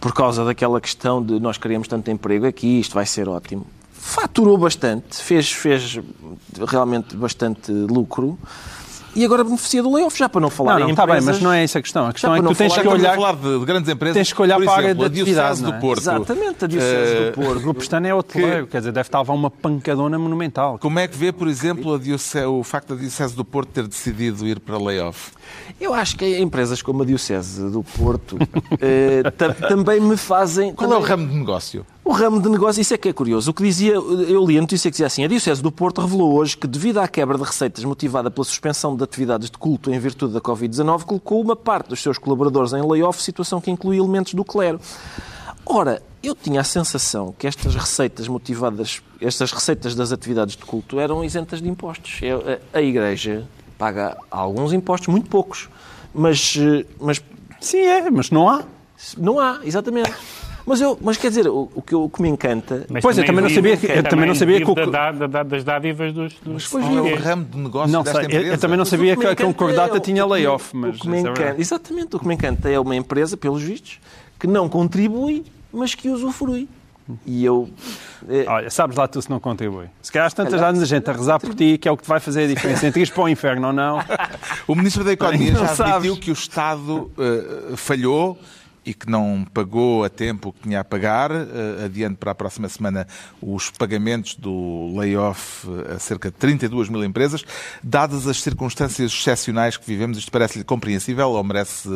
S2: por causa daquela questão de nós queremos tanto emprego aqui, isto vai ser ótimo. Faturou bastante, fez, fez realmente bastante lucro e agora beneficia do layoff, já para não falar
S5: Não, não, está bem, mas não é essa a questão. A questão é que
S2: não
S5: tu tens
S2: falar-
S5: que olhar.
S3: falar de, de grandes empresas.
S5: Tens que olhar
S3: Por
S5: para a área
S3: Diocese
S5: atividade,
S3: do
S5: é?
S3: Porto.
S2: Exatamente, a Diocese do Porto.
S5: O grupo Pestana é hoteleiro, quer dizer, deve estar a levar uma pancadona monumental.
S3: Como é que vê, por exemplo, a Diocese- o facto da Diocese do Porto ter decidido ir para layoff?
S2: Eu acho que empresas como a Diocese do Porto eh, ta- também me fazem...
S3: Qual é o ramo de negócio?
S2: O ramo de negócio, isso é que é curioso. O que dizia, eu li a notícia que dizia assim: a Diocese do Porto revelou hoje que, devido à quebra de receitas motivada pela suspensão de atividades de culto em virtude da Covid-19, colocou uma parte dos seus colaboradores em layoff, situação que inclui elementos do clero. Ora, eu tinha a sensação que estas receitas motivadas, estas receitas das atividades de culto eram isentas de impostos. A Igreja paga alguns impostos, muito poucos, mas, eh, mas
S5: Sim, é, mas não há.
S2: não há, exatamente. Mas, eu, mas quer dizer, o, o que, eu- o que me encanta.
S4: Mas
S5: Pois, eu também não sabia que- eu também não sabia que o-
S4: da- da- da- das dádivas dos, dos
S3: Qual é o ramo de negócio
S5: Não
S3: desta
S5: sei, eu,
S3: empresa?
S5: eu também não
S2: Mas
S5: sabia
S2: me
S5: que a Concordata
S2: é-
S5: tinha
S2: que
S5: layoff, mas
S2: o que me
S5: é
S2: encanta. Exatamente, o que me encanta é uma empresa, pelos vistos, que não contribui, mas que usufrui. E eu. eh,
S5: Olha, sabes lá tu se não contribui. Se calhar tantas há gente a rezar por ti, que é o que te vai fazer a diferença entre ires para o inferno ou não.
S3: O Ministro da Economia
S5: Não
S3: já
S5: sabes.
S3: admitiu que o Estado eh, falhou e que não pagou a tempo que tinha a pagar. Eh, adiante para a próxima semana os pagamentos do layoff a cerca de 32 mil empresas. Dadas as circunstâncias excepcionais que vivemos, isto parece-lhe compreensível ou merece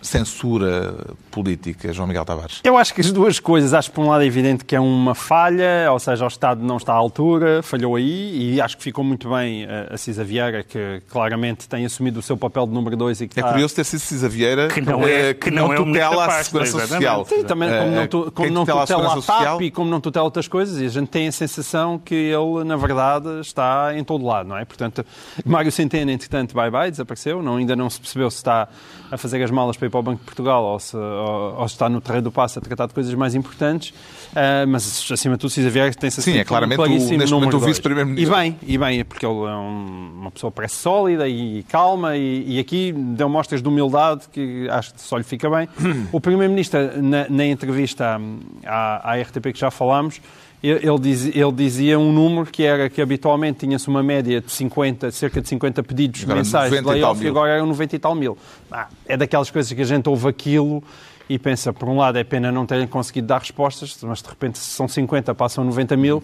S3: censura política, João Miguel Tavares?
S5: Eu acho que as duas coisas, acho que por um lado é evidente que é uma falha, ou seja, o Estado não está à altura, falhou aí, e acho que ficou muito bem eh, a Cisa Vieira, que claramente tem assumido o seu papel de número dois e que
S3: É
S5: está...
S3: curioso ter sido Cisa Vieira
S4: Que não é-
S3: eh,
S4: que não é o Ministro
S3: tutela
S4: da
S3: a Segurança
S4: exatamente.
S3: Social.
S5: Sim, também como não, tu,
S3: Eh,
S5: como
S3: quem
S5: não
S3: tutela a
S5: tutela a
S3: Social?
S5: TAP e como não tutela outras coisas, e a gente tem a sensação que ele, na verdade, está em todo lado, não é? Portanto, Mário Centeno, entretanto, bye-bye, desapareceu, não, ainda não se percebeu se está a fazer as malas para ir para o Banco de Portugal ou se, ou, ou se está no terreno do passo a tratar de coisas mais importantes, Ah, mas, acima de tudo, Cisa Vieira tem-se
S3: Sim, é claramente o-
S5: claríssimo
S3: neste momento o vice-primeiro-ministro.
S5: E bem, e bem, porque ele é um- uma pessoa parece sólida e calma e, e aqui deu mostras de humildade que acho que só lhe fica bem. O Primeiro-Ministro, na, na entrevista à, à RTP que já falámos, ele, diz- ele dizia um número que era que habitualmente tinha-se uma média de 50, cerca de 50 pedidos
S3: Agora
S5: mensais de
S3: 90 e tal
S5: layoff e
S3: mil.
S5: agora eram 90 e tal mil. Ah, é daquelas coisas que a gente ouve aquilo e pensa, por um lado, é pena não terem conseguido dar respostas, mas de repente, se são 50, passam 90 mil,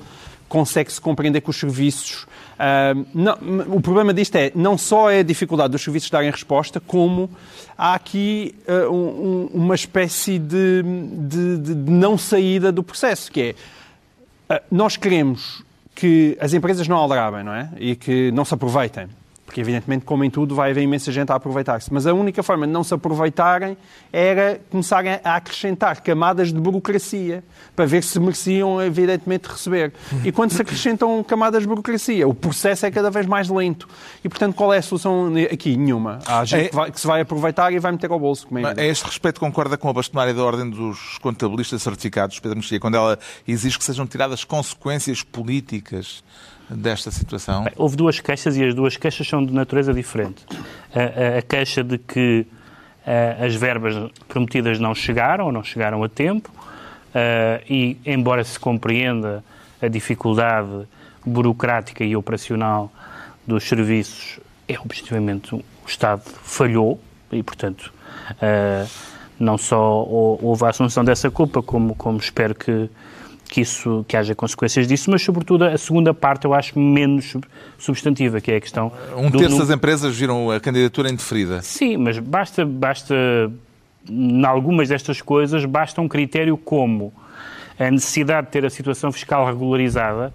S5: consegue-se compreender que os serviços. ah, não- o problema disto é, não só é a dificuldade dos serviços darem resposta, como há aqui ah, um- um- uma espécie de- de- de não saída do processo, que é. Ah, Nós queremos que as empresas não aldrabem, não é? E que não se aproveitem. Porque, evidentemente, como em tudo, vai haver imensa gente a aproveitar-se. Mas a única forma de não se aproveitarem era começarem a acrescentar camadas de burocracia para ver se mereciam, evidentemente, receber. E quando se acrescentam camadas de burocracia, o processo é cada vez mais lento. E, portanto, qual é a solução aqui? Nenhuma. Há gente
S3: É-
S5: que, vai- que se vai aproveitar e vai meter ao bolso. Como é
S3: A este respeito, concorda com a bastonária da Ordem dos Contabilistas Certificados, Pedro Mexia, quando ela exige que sejam tiradas consequências políticas desta situação?
S4: Bem, Houve duas queixas e as duas queixas são de natureza diferente. A, a- a queixa de que eh, as verbas prometidas não chegaram, ou não chegaram a tempo, e embora se compreenda a dificuldade burocrática e operacional dos serviços, é objetivamente o Estado falhou e, portanto, não só hou- houve a assunção dessa culpa, como, como espero que, que, isso, que haja consequências disso, mas, sobretudo, a segunda parte eu acho menos sub- substantiva, que é a questão...
S3: Um
S4: do
S3: terço das empresas viram a candidatura indeferida.
S4: Sim, mas basta, basta, em algumas destas coisas, basta um critério como a necessidade de ter a situação fiscal regularizada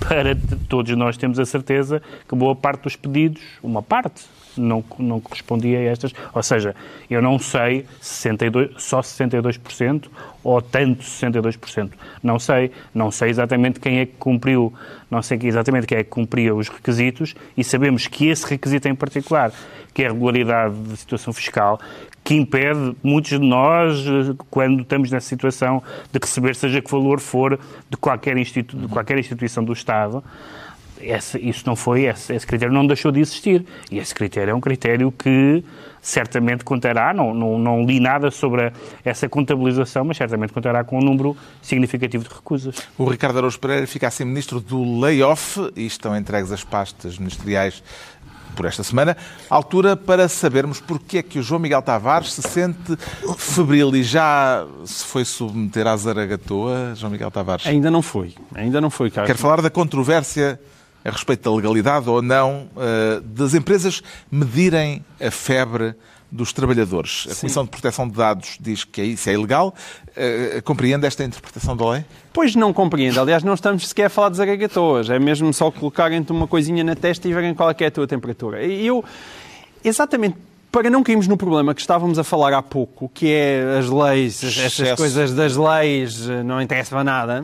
S4: para todos nós temos a certeza que boa parte dos pedidos, uma parte, não, não correspondia a estas. Ou seja, eu não sei 62, só 62% ou tanto 62%. Não sei. Não sei exatamente quem é que cumpriu, não sei exatamente quem é que cumpria os requisitos e sabemos que esse requisito em particular, que é a regularidade da situação fiscal, que impede muitos de nós, eh, quando estamos nessa situação, de receber seja que valor for de qualquer, institu de qualquer instituição do Estado. Esse, isso não foi, esse, esse critério não deixou de existir. E esse critério é um critério que certamente contará, não, não, não li nada sobre a- essa contabilização, mas certamente contará com um número significativo de recusas.
S3: O Ricardo Araújo Pereira fica assim ministro do layoff e estão entregues as pastas ministeriais por esta semana. Altura para sabermos porque é que o João Miguel Tavares se sente febril e já se foi submeter à zaragatoa, João Miguel Tavares.
S5: Ainda não foi. Ainda não foi, Carlos.
S3: Quer falar da controvérsia a respeito da legalidade ou não eh, das empresas medirem a febre dos trabalhadores. A Comissão de Proteção de Dados diz que isso é ilegal. Uh, compreende esta interpretação da lei?
S5: Pois não compreendo. Aliás, não estamos sequer a falar de zaragatoas. É mesmo só colocarem-te uma coisinha na testa e verem qual é, é a tua temperatura. E eu, exatamente para não cairmos no problema que estávamos a falar há pouco, que é as leis, estas coisas das leis, eh, não interessa nada,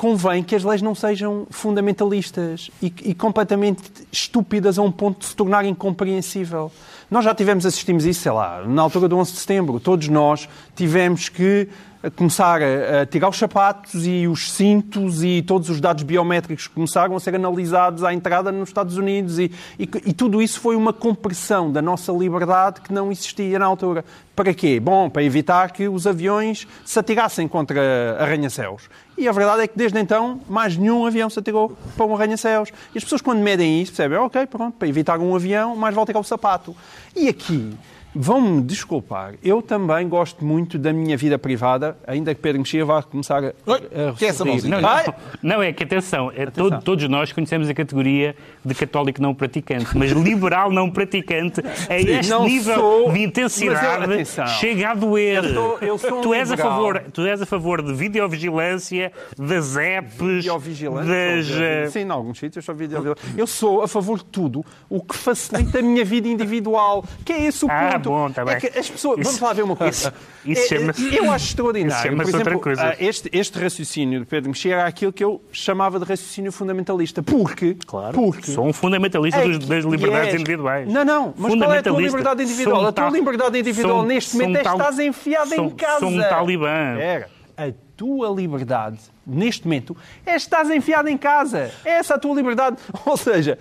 S5: convém que as leis não sejam fundamentalistas e, e, completamente estúpidas a um ponto de se tornar incompreensível. Nós já tivemos, assistimos isso, sei lá, na altura do 11 de setembro. Todos nós tivemos que começar a, tirar os sapatos e os cintos e todos os dados biométricos começaram a ser analisados à entrada nos Estados Unidos e, e, e, tudo isso foi uma compressão da nossa liberdade que não existia na altura. Para quê? Bom, para evitar que os aviões se atirassem contra arranha-céus. E a verdade é que desde então mais nenhum avião se atirou para um arranha-céus. E as pessoas quando medem isso percebem, ok, pronto, para evitar um avião, mais vale tirar o sapato. E aqui Vão-me desculpar, eu também gosto muito da minha vida privada, ainda que Pedro Mexia vá começar a. a
S3: que é essa música?
S4: Não, não, não, é que atenção, é atenção. Todo, todos nós conhecemos a categoria de católico não praticante, mas liberal não praticante é este não nível sou, de intensidade eu, chega a doer. Eu sou, eu sou tu, és a favor, tu és a favor de videovigilância, das apps. Videovigilância? Das,
S5: eh, Sim, em alguns sítios sou videovigilância. Eu sou a favor de tudo o que facilita a minha vida individual, que é esse o ah, ponto.
S4: Bom, tá bem.
S5: É as pessoas, isso, vamos lá ver uma coisa. Isso, isso é, eu acho extraordinário. Por exemplo, ah, este, este raciocínio de Pedro Mexia era aquilo que eu chamava de raciocínio fundamentalista. Porque,
S4: claro,
S5: porque
S4: sou um fundamentalista é, das liberdades individuais.
S5: Não, não, mas qual é a tua liberdade individual? A tua liberdade individual neste momento é estás enfiada em casa.
S4: Sou um talibã.
S5: Era. A tua liberdade, neste momento, é estás enfiado em casa. É essa a tua liberdade. Ou seja,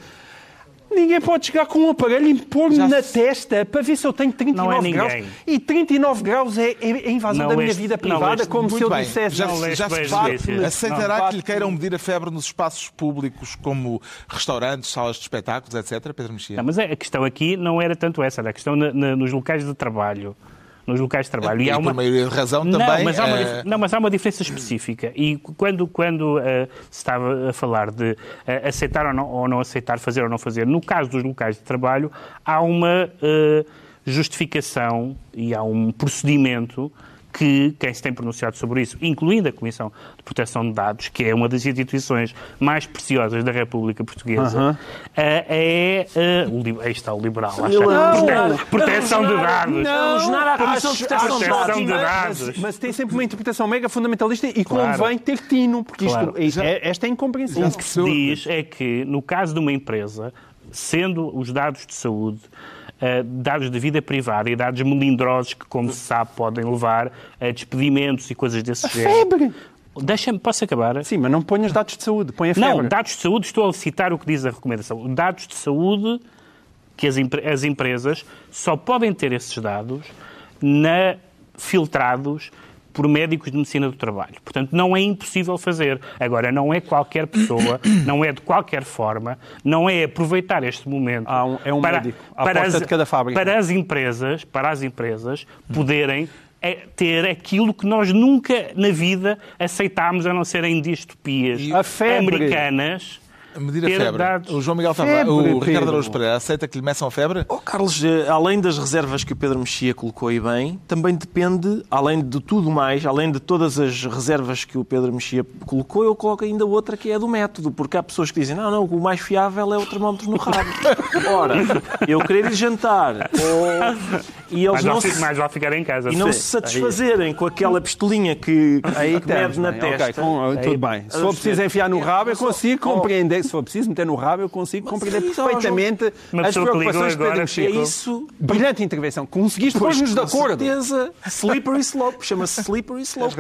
S5: Ninguém pode chegar com um aparelho e pôr-me na testa para ver se eu tenho 39 é graus. E 39 graus é, é invasão não da minha vida privada, como se eu bem. dissesse.
S3: Já, não já se parte, aceitará não, que lhe queiram medir a febre nos espaços públicos, como restaurantes, salas de espetáculos, etc., Pedro Mexia?
S4: Não, mas a questão aqui não era tanto essa, era a questão na, na, nos locais de trabalho nos locais de trabalho.
S3: E, e há uma... por maioria de razão não, também...
S4: Mas há uma, uh... Não, mas há uma diferença específica. E quando, quando uh, se estava a falar de uh, aceitar ou não, ou não aceitar, fazer ou não fazer, no caso dos locais de trabalho, há uma justificação e há um procedimento que quem se tem pronunciado sobre isso, incluindo a Comissão de Proteção de Dados, que é uma das instituições mais preciosas da República Portuguesa, uh -huh. é. Uh, aí está o liberal. Acha, prote proteção de dados.
S5: Não,
S4: não,
S5: a Comissão de Proteção, proteção de Dados. Mas, mas, tem sempre uma interpretação mega fundamentalista e claro. convém ter tino, porque claro. isto, é, esta é incompreensível.
S4: O que se diz é que, no caso de uma empresa, sendo os dados de saúde uh, dados de vida privada e dados melindrosos que, como se sabe, podem levar a despedimentos e coisas desse a género.
S5: Febre.
S4: Deixa-me, posso acabar?
S5: Sim, mas não ponhas dados de saúde, põe a febre.
S4: Não, dados de saúde, estou a citar o que diz a recomendação. Dados de saúde que as, as empresas só podem ter esses dados na, filtrados por médicos de medicina do trabalho. Portanto, não é impossível fazer. Agora, não é qualquer pessoa, não é de qualquer forma, não é aproveitar este momento
S5: um, é um para, médico, para as, de cada fábrica.
S4: para as empresas, para as empresas poderem é ter aquilo que nós nunca na vida aceitámos, a não ser em distopias americanas
S3: medir a febre. Dados... O João Miguel Tavares, o Pedro. Ricardo Araújo Pereira, aceita que lhe meçam a febre?
S2: Oh, Carlos, eh, além das reservas que o Pedro Mexia colocou aí bem, também depende, além de tudo mais, além de todas as reservas que o Pedro Mexia colocou, eu coloco ainda outra que é do método, porque há pessoas que dizem, não, não, o mais fiável é o termómetro no rabo. Ora, eu querer ir jantar, ou...
S4: e eles mais não se... mais vai ficar em casa.
S2: E não se satisfazerem aí. com aquela pistolinha que,
S5: aí
S2: que mede na testa.
S5: Okay, com, tudo bem. Se for preciso enfiar no rabo, eu consigo compreender se for preciso meter no rabo, eu consigo mas compreender perfeitamente as preocupações Pedro Chico.
S2: É isso.
S5: Brilhante intervenção. Conseguiste pôr-nos de acordo.
S2: certeza. Slippery slope. Chama-se slippery slope.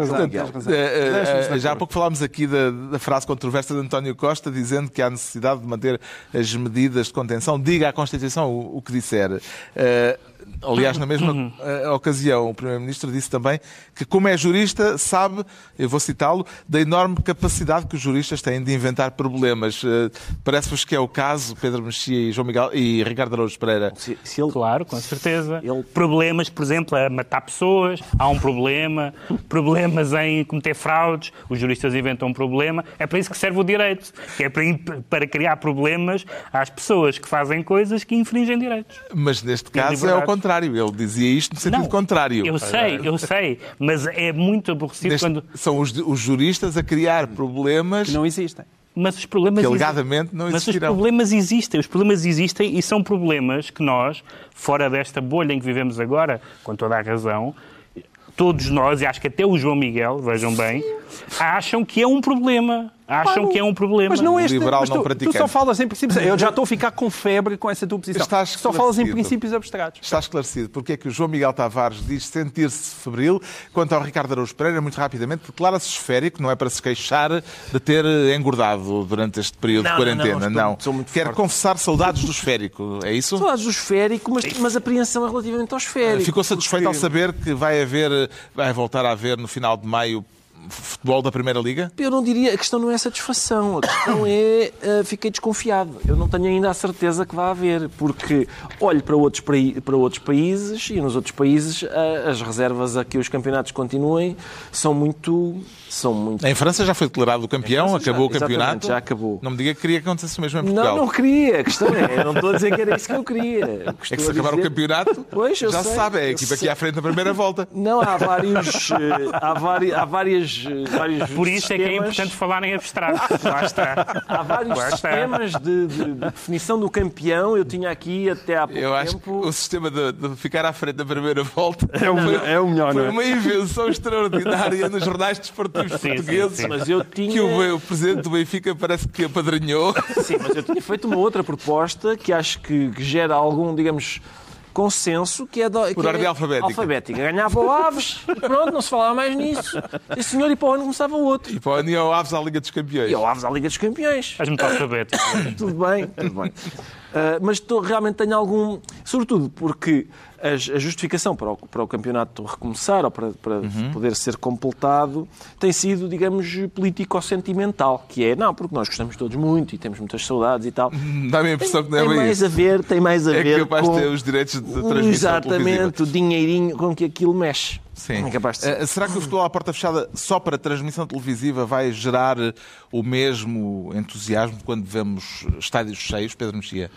S3: Eh, eh, já há pouco falámos aqui da, da frase controversa de António Costa, dizendo que há necessidade de manter as medidas de contenção. Diga à Constituição o, o que disser. Uh, Aliás, na mesma eh, ocasião, o Primeiro-Ministro disse também que, como é jurista, sabe, eu vou citá-lo, da enorme capacidade que os juristas têm de inventar problemas. Eh, Parece-vos que é o caso, Pedro Mexia e, João Miguel, e Ricardo Araújo Pereira.
S2: Se, se ele,
S4: Claro, com certeza.
S2: Ele-
S4: Problemas, por exemplo, a matar pessoas, há um problema. Problemas em cometer fraudes, os juristas inventam um problema. É para isso que serve o direito, que é para, imp- para criar problemas às pessoas que fazem coisas que infringem direitos.
S3: Mas neste caso é
S4: liberdade.
S3: Contrário. Ele dizia isto no sentido
S4: Não,
S3: contrário.
S4: Eu sei, eu sei, mas é muito aborrecido
S3: Neste-
S4: quando.
S3: São os, os juristas a criar problemas
S5: Que não existem.
S4: Mas os problemas
S3: que alegadamente não
S4: Mas os
S3: existirão.
S4: problemas existem, os problemas existem e são problemas que nós, fora desta bolha em que vivemos agora, com toda a razão, todos nós, e acho que até o João Miguel, vejam bem, acham que é um problema. Acham que é um problema.
S5: Mas não este,
S3: liberal
S5: mas
S3: não
S5: tu, tu
S3: praticante.
S5: só falas em princípios. Eu já estou a ficar com febre com essa tua posição.
S3: Está
S5: Só falas em princípios abstratos.
S3: Está esclarecido porque é que o João Miguel Tavares diz sentir-se febril, quanto ao Ricardo Araújo Pereira, muito rapidamente, declara-se esférico, não é para se queixar de ter engordado durante este período
S2: Não,
S3: de
S2: não, não,
S3: quarentena,
S2: estou-
S3: não.
S2: estou
S3: Quer
S2: forte.
S3: confessar saudades do esférico, é isso?
S2: Saudades do esférico, mas, mas a apreensão é relativamente ao esférico.
S3: Ficou satisfeito ao saber que vai haver, vai voltar a haver no final de maio futebol da Primeira Liga?
S2: Eu não diria, a questão não é satisfação, a questão é uh, fiquei desconfiado. Eu não tenho ainda a certeza que vai haver, porque olho para outros, para outros países e nos outros países uh, as reservas a que os campeonatos continuem são muito. São muito
S3: Em França já foi declarado o campeão,
S2: França já-
S3: acabou o campeonato.
S2: já acabou.
S3: Não me diga que queria que acontecesse o mesmo em Portugal.
S2: Não, não queria. A questão é, não estou a dizer que era isso que eu queria.
S3: É que se acabar o
S2: dizer-
S3: campeonato,
S2: Pois, eu
S3: já
S2: sei,
S3: se sabe, é a equipa aqui à frente da primeira volta.
S2: Não, há vários. eh, há, vari, há várias. Eh, vários
S4: Por isso é que é
S2: sistemas-
S4: importante falar em abstrato. Lá está.
S2: Há vários
S4: Lá está.
S2: sistemas de, de- de definição do campeão. Eu tinha aqui até há pouco
S3: Eu acho que
S2: tempo.
S3: o sistema de, de ficar à frente da primeira volta
S5: É o, melhor- é o melhor,
S3: foi
S5: não é?
S3: uma invenção extraordinária nos jornais desportivos
S4: Sim, sim,
S3: portugueses.
S4: sim.
S2: Mas eu tinha.
S3: Que o, o presidente do Benfica parece que apadrinhou.
S2: Sim, mas eu tinha feito uma outra proposta que acho que, que gera algum, digamos, consenso, que é... Do,
S3: Por
S2: que
S3: ordem
S2: é
S3: alfabética.
S2: alfabética. Ganhava o Aves e pronto, não se falava mais nisso. E senhor, e para o ano começava o outro.
S3: E para o União Aves à Liga dos Campeões.
S2: E o Aves à Liga dos Campeões.
S4: És muito alfabético.
S2: tudo bem, tudo bem. Ah, mas estou, realmente tenho algum. Sobretudo porque a, justificação para o, para o campeonato recomeçar ou para, para
S3: Uhum.
S2: poder ser completado tem sido, digamos, político-sentimental. Que é, não, porque nós gostamos todos muito e temos muitas saudades e tal.
S3: Dá-me a impressão que não é
S2: tem
S3: bem
S2: mais
S3: isso.
S2: a ver, tem mais a
S3: É
S2: ver
S3: capaz
S2: com
S3: de ter os direitos de transmissão
S2: exatamente o dinheirinho com que aquilo mexe.
S3: Sim.
S2: É.
S3: Eh, Será que o futebol à porta fechada só para transmissão televisiva vai gerar o mesmo entusiasmo quando vemos estádios cheios, Pedro Mexia?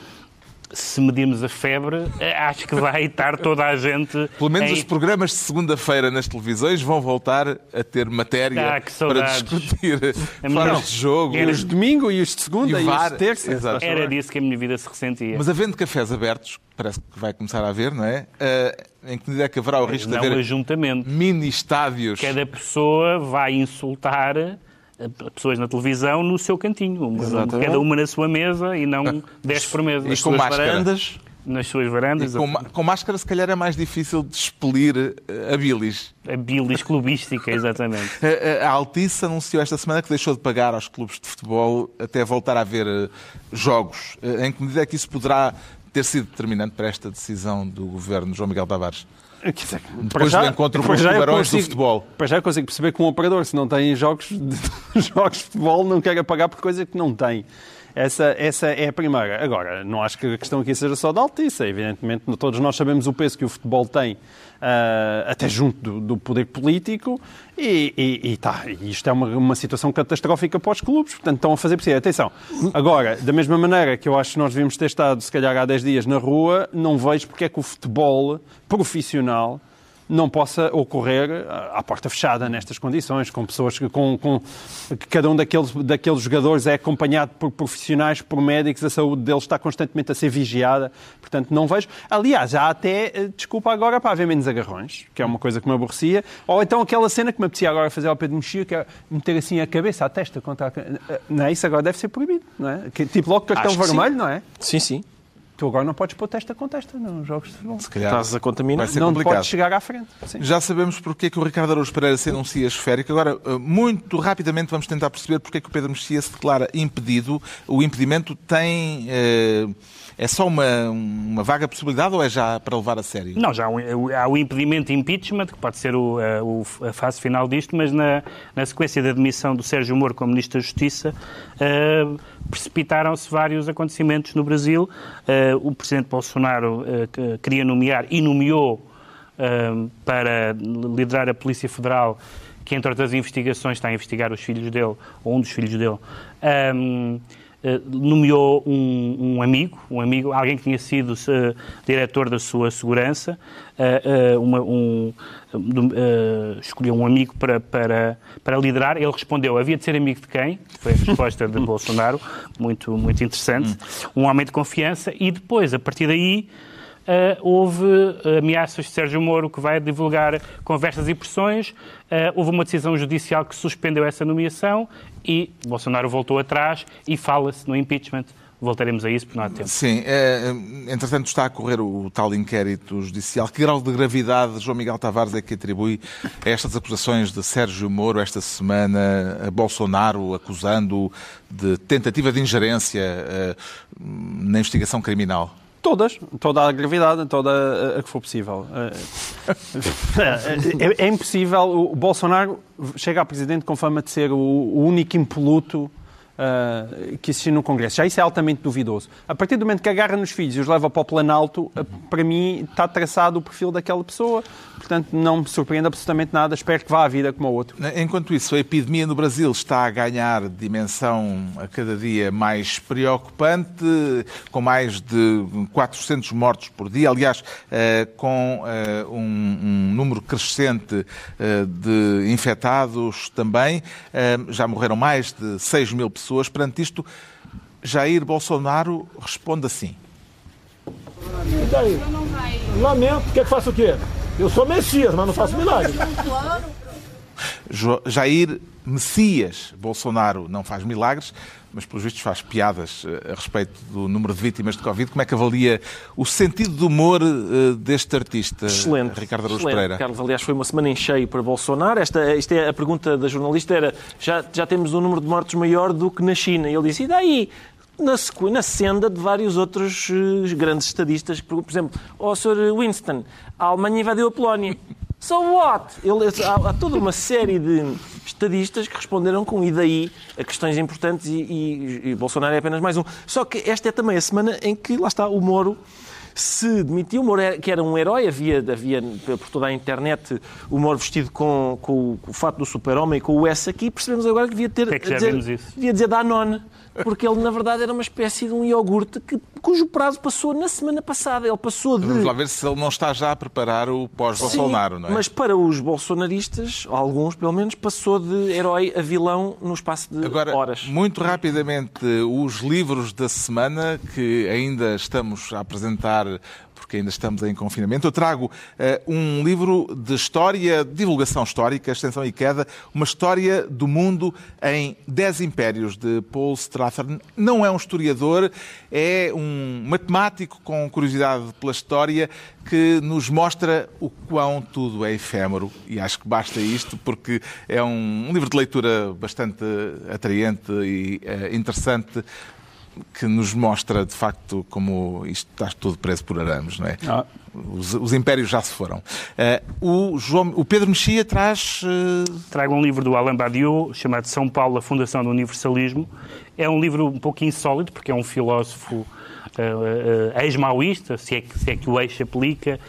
S4: Se medirmos a febre, eh, acho que vai estar toda a gente.
S3: Pelo menos
S4: em-
S3: os programas de segunda-feira nas televisões vão voltar a ter matéria
S4: Ah, que
S3: para discutir fora de jogo.
S4: Era-
S5: Os de domingo e os de segunda
S3: E
S5: e, os de terça.
S3: Exato.
S4: Era disso que a minha vida se ressentia.
S3: Mas havendo cafés abertos, parece que vai começar a haver, não é? Eh, em que medida é que haverá o risco de
S4: não
S3: haver
S4: ajuntamento.
S3: mini estádios?
S4: Cada pessoa vai insultar pessoas na televisão no seu cantinho. Uma-. Cada uma na sua mesa e não 10 por mesa.
S3: E com.
S2: Varandas.
S4: Nas suas varandas,
S3: Com, com máscara, se calhar, é mais difícil de expelir eh, a bilis.
S4: a bilis clubística, exatamente.
S3: A, a Altice anunciou esta semana que deixou de pagar aos clubes de futebol até voltar a haver eh, jogos. Eh, Em que medida é que isso poderá ter sido determinante para esta decisão do governo João Miguel Tavares?
S5: Dizer,
S3: Depois do encontro com os
S5: já
S3: tubarões do futebol.
S5: Para já consigo perceber que um operador, se não tem jogos de, jogos de futebol, não quer pagar por coisa que não tem. Essa, essa é a primeira. Agora, não acho que a questão aqui seja só da altice. Evidentemente, todos nós sabemos o peso que o futebol tem, ah, até junto do, do poder político, e, e, e tá, isto é uma, uma situação catastrófica para os clubes, portanto estão a fazer por si. Atenção, agora, da mesma maneira que eu acho que nós devíamos ter estado, se calhar, há 10 dias na rua, não vejo porque é que o futebol profissional não possa ocorrer ah, à porta fechada nestas condições, com pessoas que, com, com, que cada um daqueles, daqueles jogadores é acompanhado por profissionais, por médicos, a saúde deles está constantemente a ser vigiada, portanto não vejo. Aliás, há até, eh, desculpa agora, para haver menos agarrões, que é uma coisa que me aborrecia, ou então aquela cena que me apetecia agora fazer ao Pedro Mexia, que é meter assim a cabeça, a testa contra a... eh, Não é? Isso agora deve ser proibido, não é? Que, tipo logo cartão vermelho, não é?
S2: Sim, sim.
S5: Tu agora não podes pôr testa com testa nos jogos de futebol.
S3: Se calhar
S2: Estás a contaminar.
S3: vai ser
S5: Não
S3: complicado.
S5: podes chegar à frente. Sim.
S3: Já sabemos porque é que o Ricardo Araújo Pereira se anuncia esférico. Agora, eh, muito rapidamente vamos tentar perceber porque é que o Pedro Mexia se declara impedido. O impedimento tem... eh, é só uma, uma vaga possibilidade ou é já para levar a sério?
S4: Não, já há o, há o impedimento impeachment, que pode ser o, a, o- a fase final disto, mas na, na sequência da admissão do Sérgio Moro como Ministro da Justiça, eh, precipitaram-se vários acontecimentos no Brasil. Eh, o Presidente Bolsonaro eh, que- queria nomear e nomeou eh, para liderar a Polícia Federal, que entre outras investigações está a investigar os filhos dele, ou um dos filhos dele, eh, nomeou um, um amigo, um amigo, alguém que tinha sido eh, diretor da sua segurança, eh, eh, uma- um, eh, escolheu um amigo para, para, para liderar. Ele respondeu: havia de ser amigo de quem? Foi a resposta de Bolsonaro, muito, muito interessante. Um homem de confiança, e depois, a partir daí. Uh, houve ameaças de Sérgio Moro que vai divulgar conversas e pressões. Uh, houve uma decisão judicial que suspendeu essa nomeação e Bolsonaro voltou atrás e fala-se no impeachment. Voltaremos a isso porque não há tempo.
S3: Sim, eh, entretanto está a correr o tal inquérito judicial. Que grau de gravidade João Miguel Tavares é que atribui a estas acusações de Sérgio Moro esta semana, a Bolsonaro acusando de tentativa de ingerência eh, na investigação criminal?
S5: Todas, toda a gravidade, toda a, que for possível. É, é impossível. O Bolsonaro chega a presidente com fama de ser o único impoluto uh, que existe no Congresso. Já isso é altamente duvidoso. A partir do momento que agarra nos filhos e os leva para o Planalto, uh, para mim está traçado o perfil daquela pessoa. Portanto, não me surpreende absolutamente nada. Espero que vá à vida como a outro.
S3: Enquanto isso, a epidemia no Brasil está a ganhar dimensão a cada dia mais preocupante, com mais de 400 mortos por dia. Aliás, eh, com um, um número crescente de infectados também. Já morreram mais de 6 mil pessoas. Perante isto, Jair Bolsonaro responde assim.
S7: E daí? Lamento, quer que faça o quê? Eu sou Messias, mas não faço milagre.
S3: Jair Messias Bolsonaro não faz milagres, mas pelos vistos faz piadas eh, a respeito do número de vítimas de Covid. Como é que avalia o sentido de humor eh, deste artista,
S2: Excelente.
S3: Ricardo Araújo
S2: Excelente.
S3: Pereira?
S2: Carlos, aliás, foi uma semana em cheio para Bolsonaro. Esta, esta é a pergunta da jornalista era, já, já temos um número de mortos maior do que na China. E ele disse, e daí? Na, na senda de vários outros eh, grandes estadistas. Por, por exemplo, o Sr. Winston, a Alemanha invadiu a Polónia. So what? Há, há toda uma série de estadistas que responderam com e daí a questões importantes e, e- e Bolsonaro é apenas mais um. Só que esta é também a semana em que, lá está, o Moro se demitiu. O Moro era, que era um herói, havia, havia por toda a internet o Moro vestido com, com o, com o fato do super-homem, com o S aqui, percebemos agora que devia ter.
S4: É que já
S2: dizer,
S4: vimos isso.
S2: Devia dizer Danone, porque ele na verdade era uma espécie de um iogurte que, cujo prazo passou na semana passada. Ele passou de.
S3: Vamos lá ver se ele não está já a preparar o pós-Bolsonaro, não é?
S2: Mas para os bolsonaristas, alguns pelo menos, passou de herói a vilão no espaço de
S3: Agora,
S2: horas.
S3: muito rapidamente, os livros da semana que ainda estamos a apresentar porque ainda estamos em confinamento. Eu trago eh, um livro de história, divulgação histórica, extensão e queda, uma história do mundo em Dez Impérios, de Paul Strathern. Não é um historiador, é um matemático com curiosidade pela história que nos mostra o quão tudo é efêmero. E acho que basta isto, porque é um, livro de leitura bastante atraente e eh, interessante que nos mostra, de facto, como isto está tudo preso por arames, não é?
S5: Ah.
S3: Os, os impérios já se foram. Eh, o, João, o Pedro Mexia traz... eh,
S4: Trago um livro do Alain Badiou, chamado São Paulo, a Fundação do Universalismo. É um livro um pouco insólito, porque é um filósofo eh, eh, ex-maoísta, se é, que, se é que o ex aplica,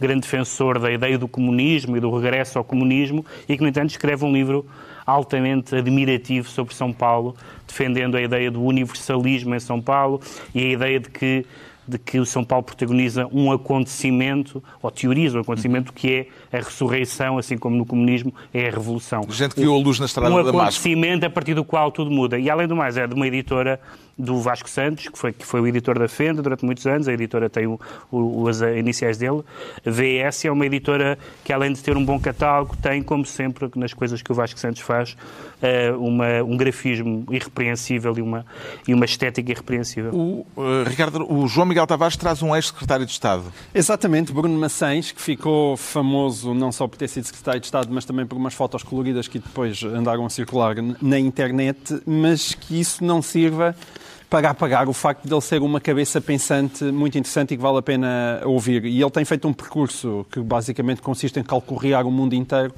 S4: grande defensor da ideia do comunismo e do regresso ao comunismo, e que, no entanto, escreve um livro altamente admirativo sobre São Paulo, defendendo a ideia do universalismo em São Paulo e a ideia de que de que o São Paulo protagoniza um acontecimento, ou teoriza um acontecimento que é a ressurreição, assim como no comunismo é a revolução.
S3: gente que viu a luz na estrada
S4: Um
S3: de Damasco.
S4: acontecimento a partir do qual tudo muda. E além do mais, é de uma editora do Vasco Santos, que foi, que foi o editor da Fenda durante muitos anos, a editora tem o, o, as iniciais dele. A VS é uma editora que, além de ter um bom catálogo, tem, como sempre, nas coisas que o Vasco Santos faz, uh, uma, um grafismo irrepreensível e uma, e uma estética irrepreensível.
S3: O, uh, Ricardo, o João Miguel Tavares traz um ex-secretário de Estado.
S5: Exatamente, Bruno Maçães, que ficou famoso não só por ter sido secretário de Estado, mas também por umas fotos coloridas que depois andaram a circular na internet, mas que isso não sirva para apagar o facto de ele ser uma cabeça pensante muito interessante e que vale a pena ouvir. E ele tem feito um percurso que basicamente consiste em calcorrear o mundo inteiro.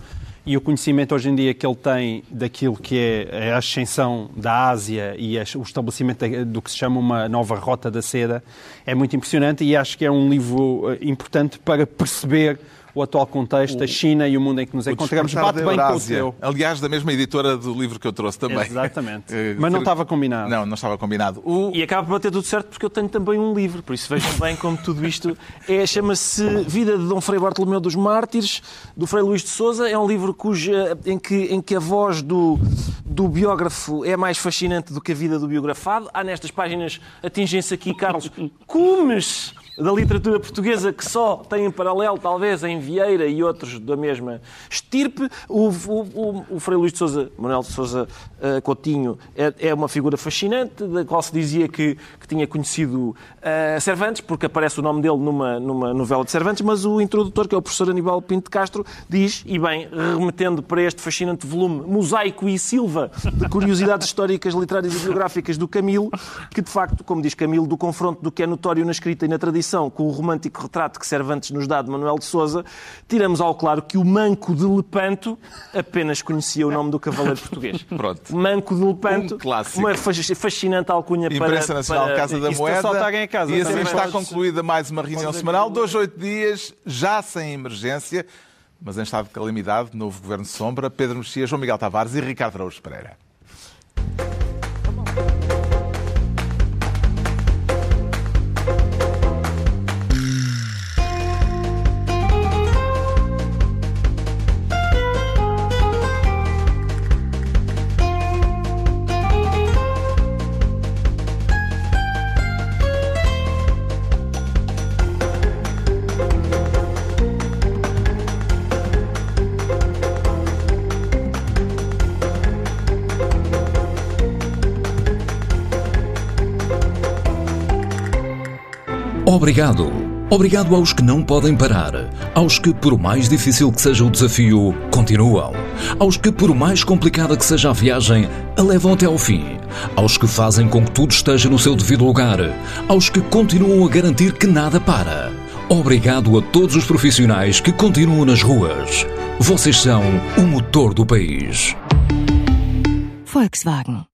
S5: E o conhecimento hoje em dia que ele tem daquilo que é a ascensão da Ásia e o estabelecimento do que se chama uma nova rota da seda é muito impressionante. E acho que é um livro eh, importante para perceber o atual contexto, a China e o mundo em que nos encontramos.
S3: Bate bem com o seu. Aliás, da mesma editora do livro que eu trouxe também.
S5: Exatamente. Mas não estava combinado.
S3: Não, não estava combinado.
S2: O... E acaba por bater tudo certo porque eu tenho também um livro, por isso vejam bem como tudo isto é. Chama-se Vida de Dom Frei Bartolomeu dos Mártires, do Frei Luís de Souza. É um livro cuja, em, que, em que a voz do, do biógrafo é mais fascinante do que a vida do biografado. Há nestas páginas, atingem-se aqui, Carlos, cumes da literatura portuguesa que só tem em paralelo, talvez, em Vieira e outros da mesma estirpe. O, o, o Frei Luís de Souza, Manuel de Souza uh, Coutinho, é, é, uma figura fascinante, da qual se dizia que, que tinha conhecido uh, Cervantes, porque aparece o nome dele numa, numa novela de Cervantes, mas o introdutor, que é o professor Aníbal Pinto de Castro, diz, e bem, remetendo para este fascinante volume Mosaico e Silva, de curiosidades históricas, literárias e biográficas do Camilo, que de facto, como diz Camilo, do confronto do que é notório na escrita e na tradição, com o romântico retrato que Cervantes nos dá de Manuel de Souza, tiramos ao claro que o Manco de Lepanto apenas conhecia o nome do cavaleiro português.
S3: Pronto.
S2: Manco de Lepanto,
S3: um
S2: uma fascinante alcunha
S3: Imprensa
S2: para...
S3: Imprensa Nacional
S2: para...
S3: Casa da Moeda.
S5: A casa,
S3: e assim está concluída mais uma reunião semanal, dois, oito dias, já sem emergência, mas em estado de calamidade, novo Governo Sombra, Pedro Mexia, João Miguel Tavares e Ricardo Araújo Pereira.
S1: Obrigado. Obrigado aos que não podem parar, aos que, por mais difícil que seja o desafio, continuam, aos que, por mais complicada que seja a viagem, a levam até ao fim, aos que fazem com que tudo esteja no seu devido lugar, aos que continuam a garantir que nada para. Obrigado a todos os profissionais que continuam nas ruas. Vocês são o motor do país.
S8: Volkswagen.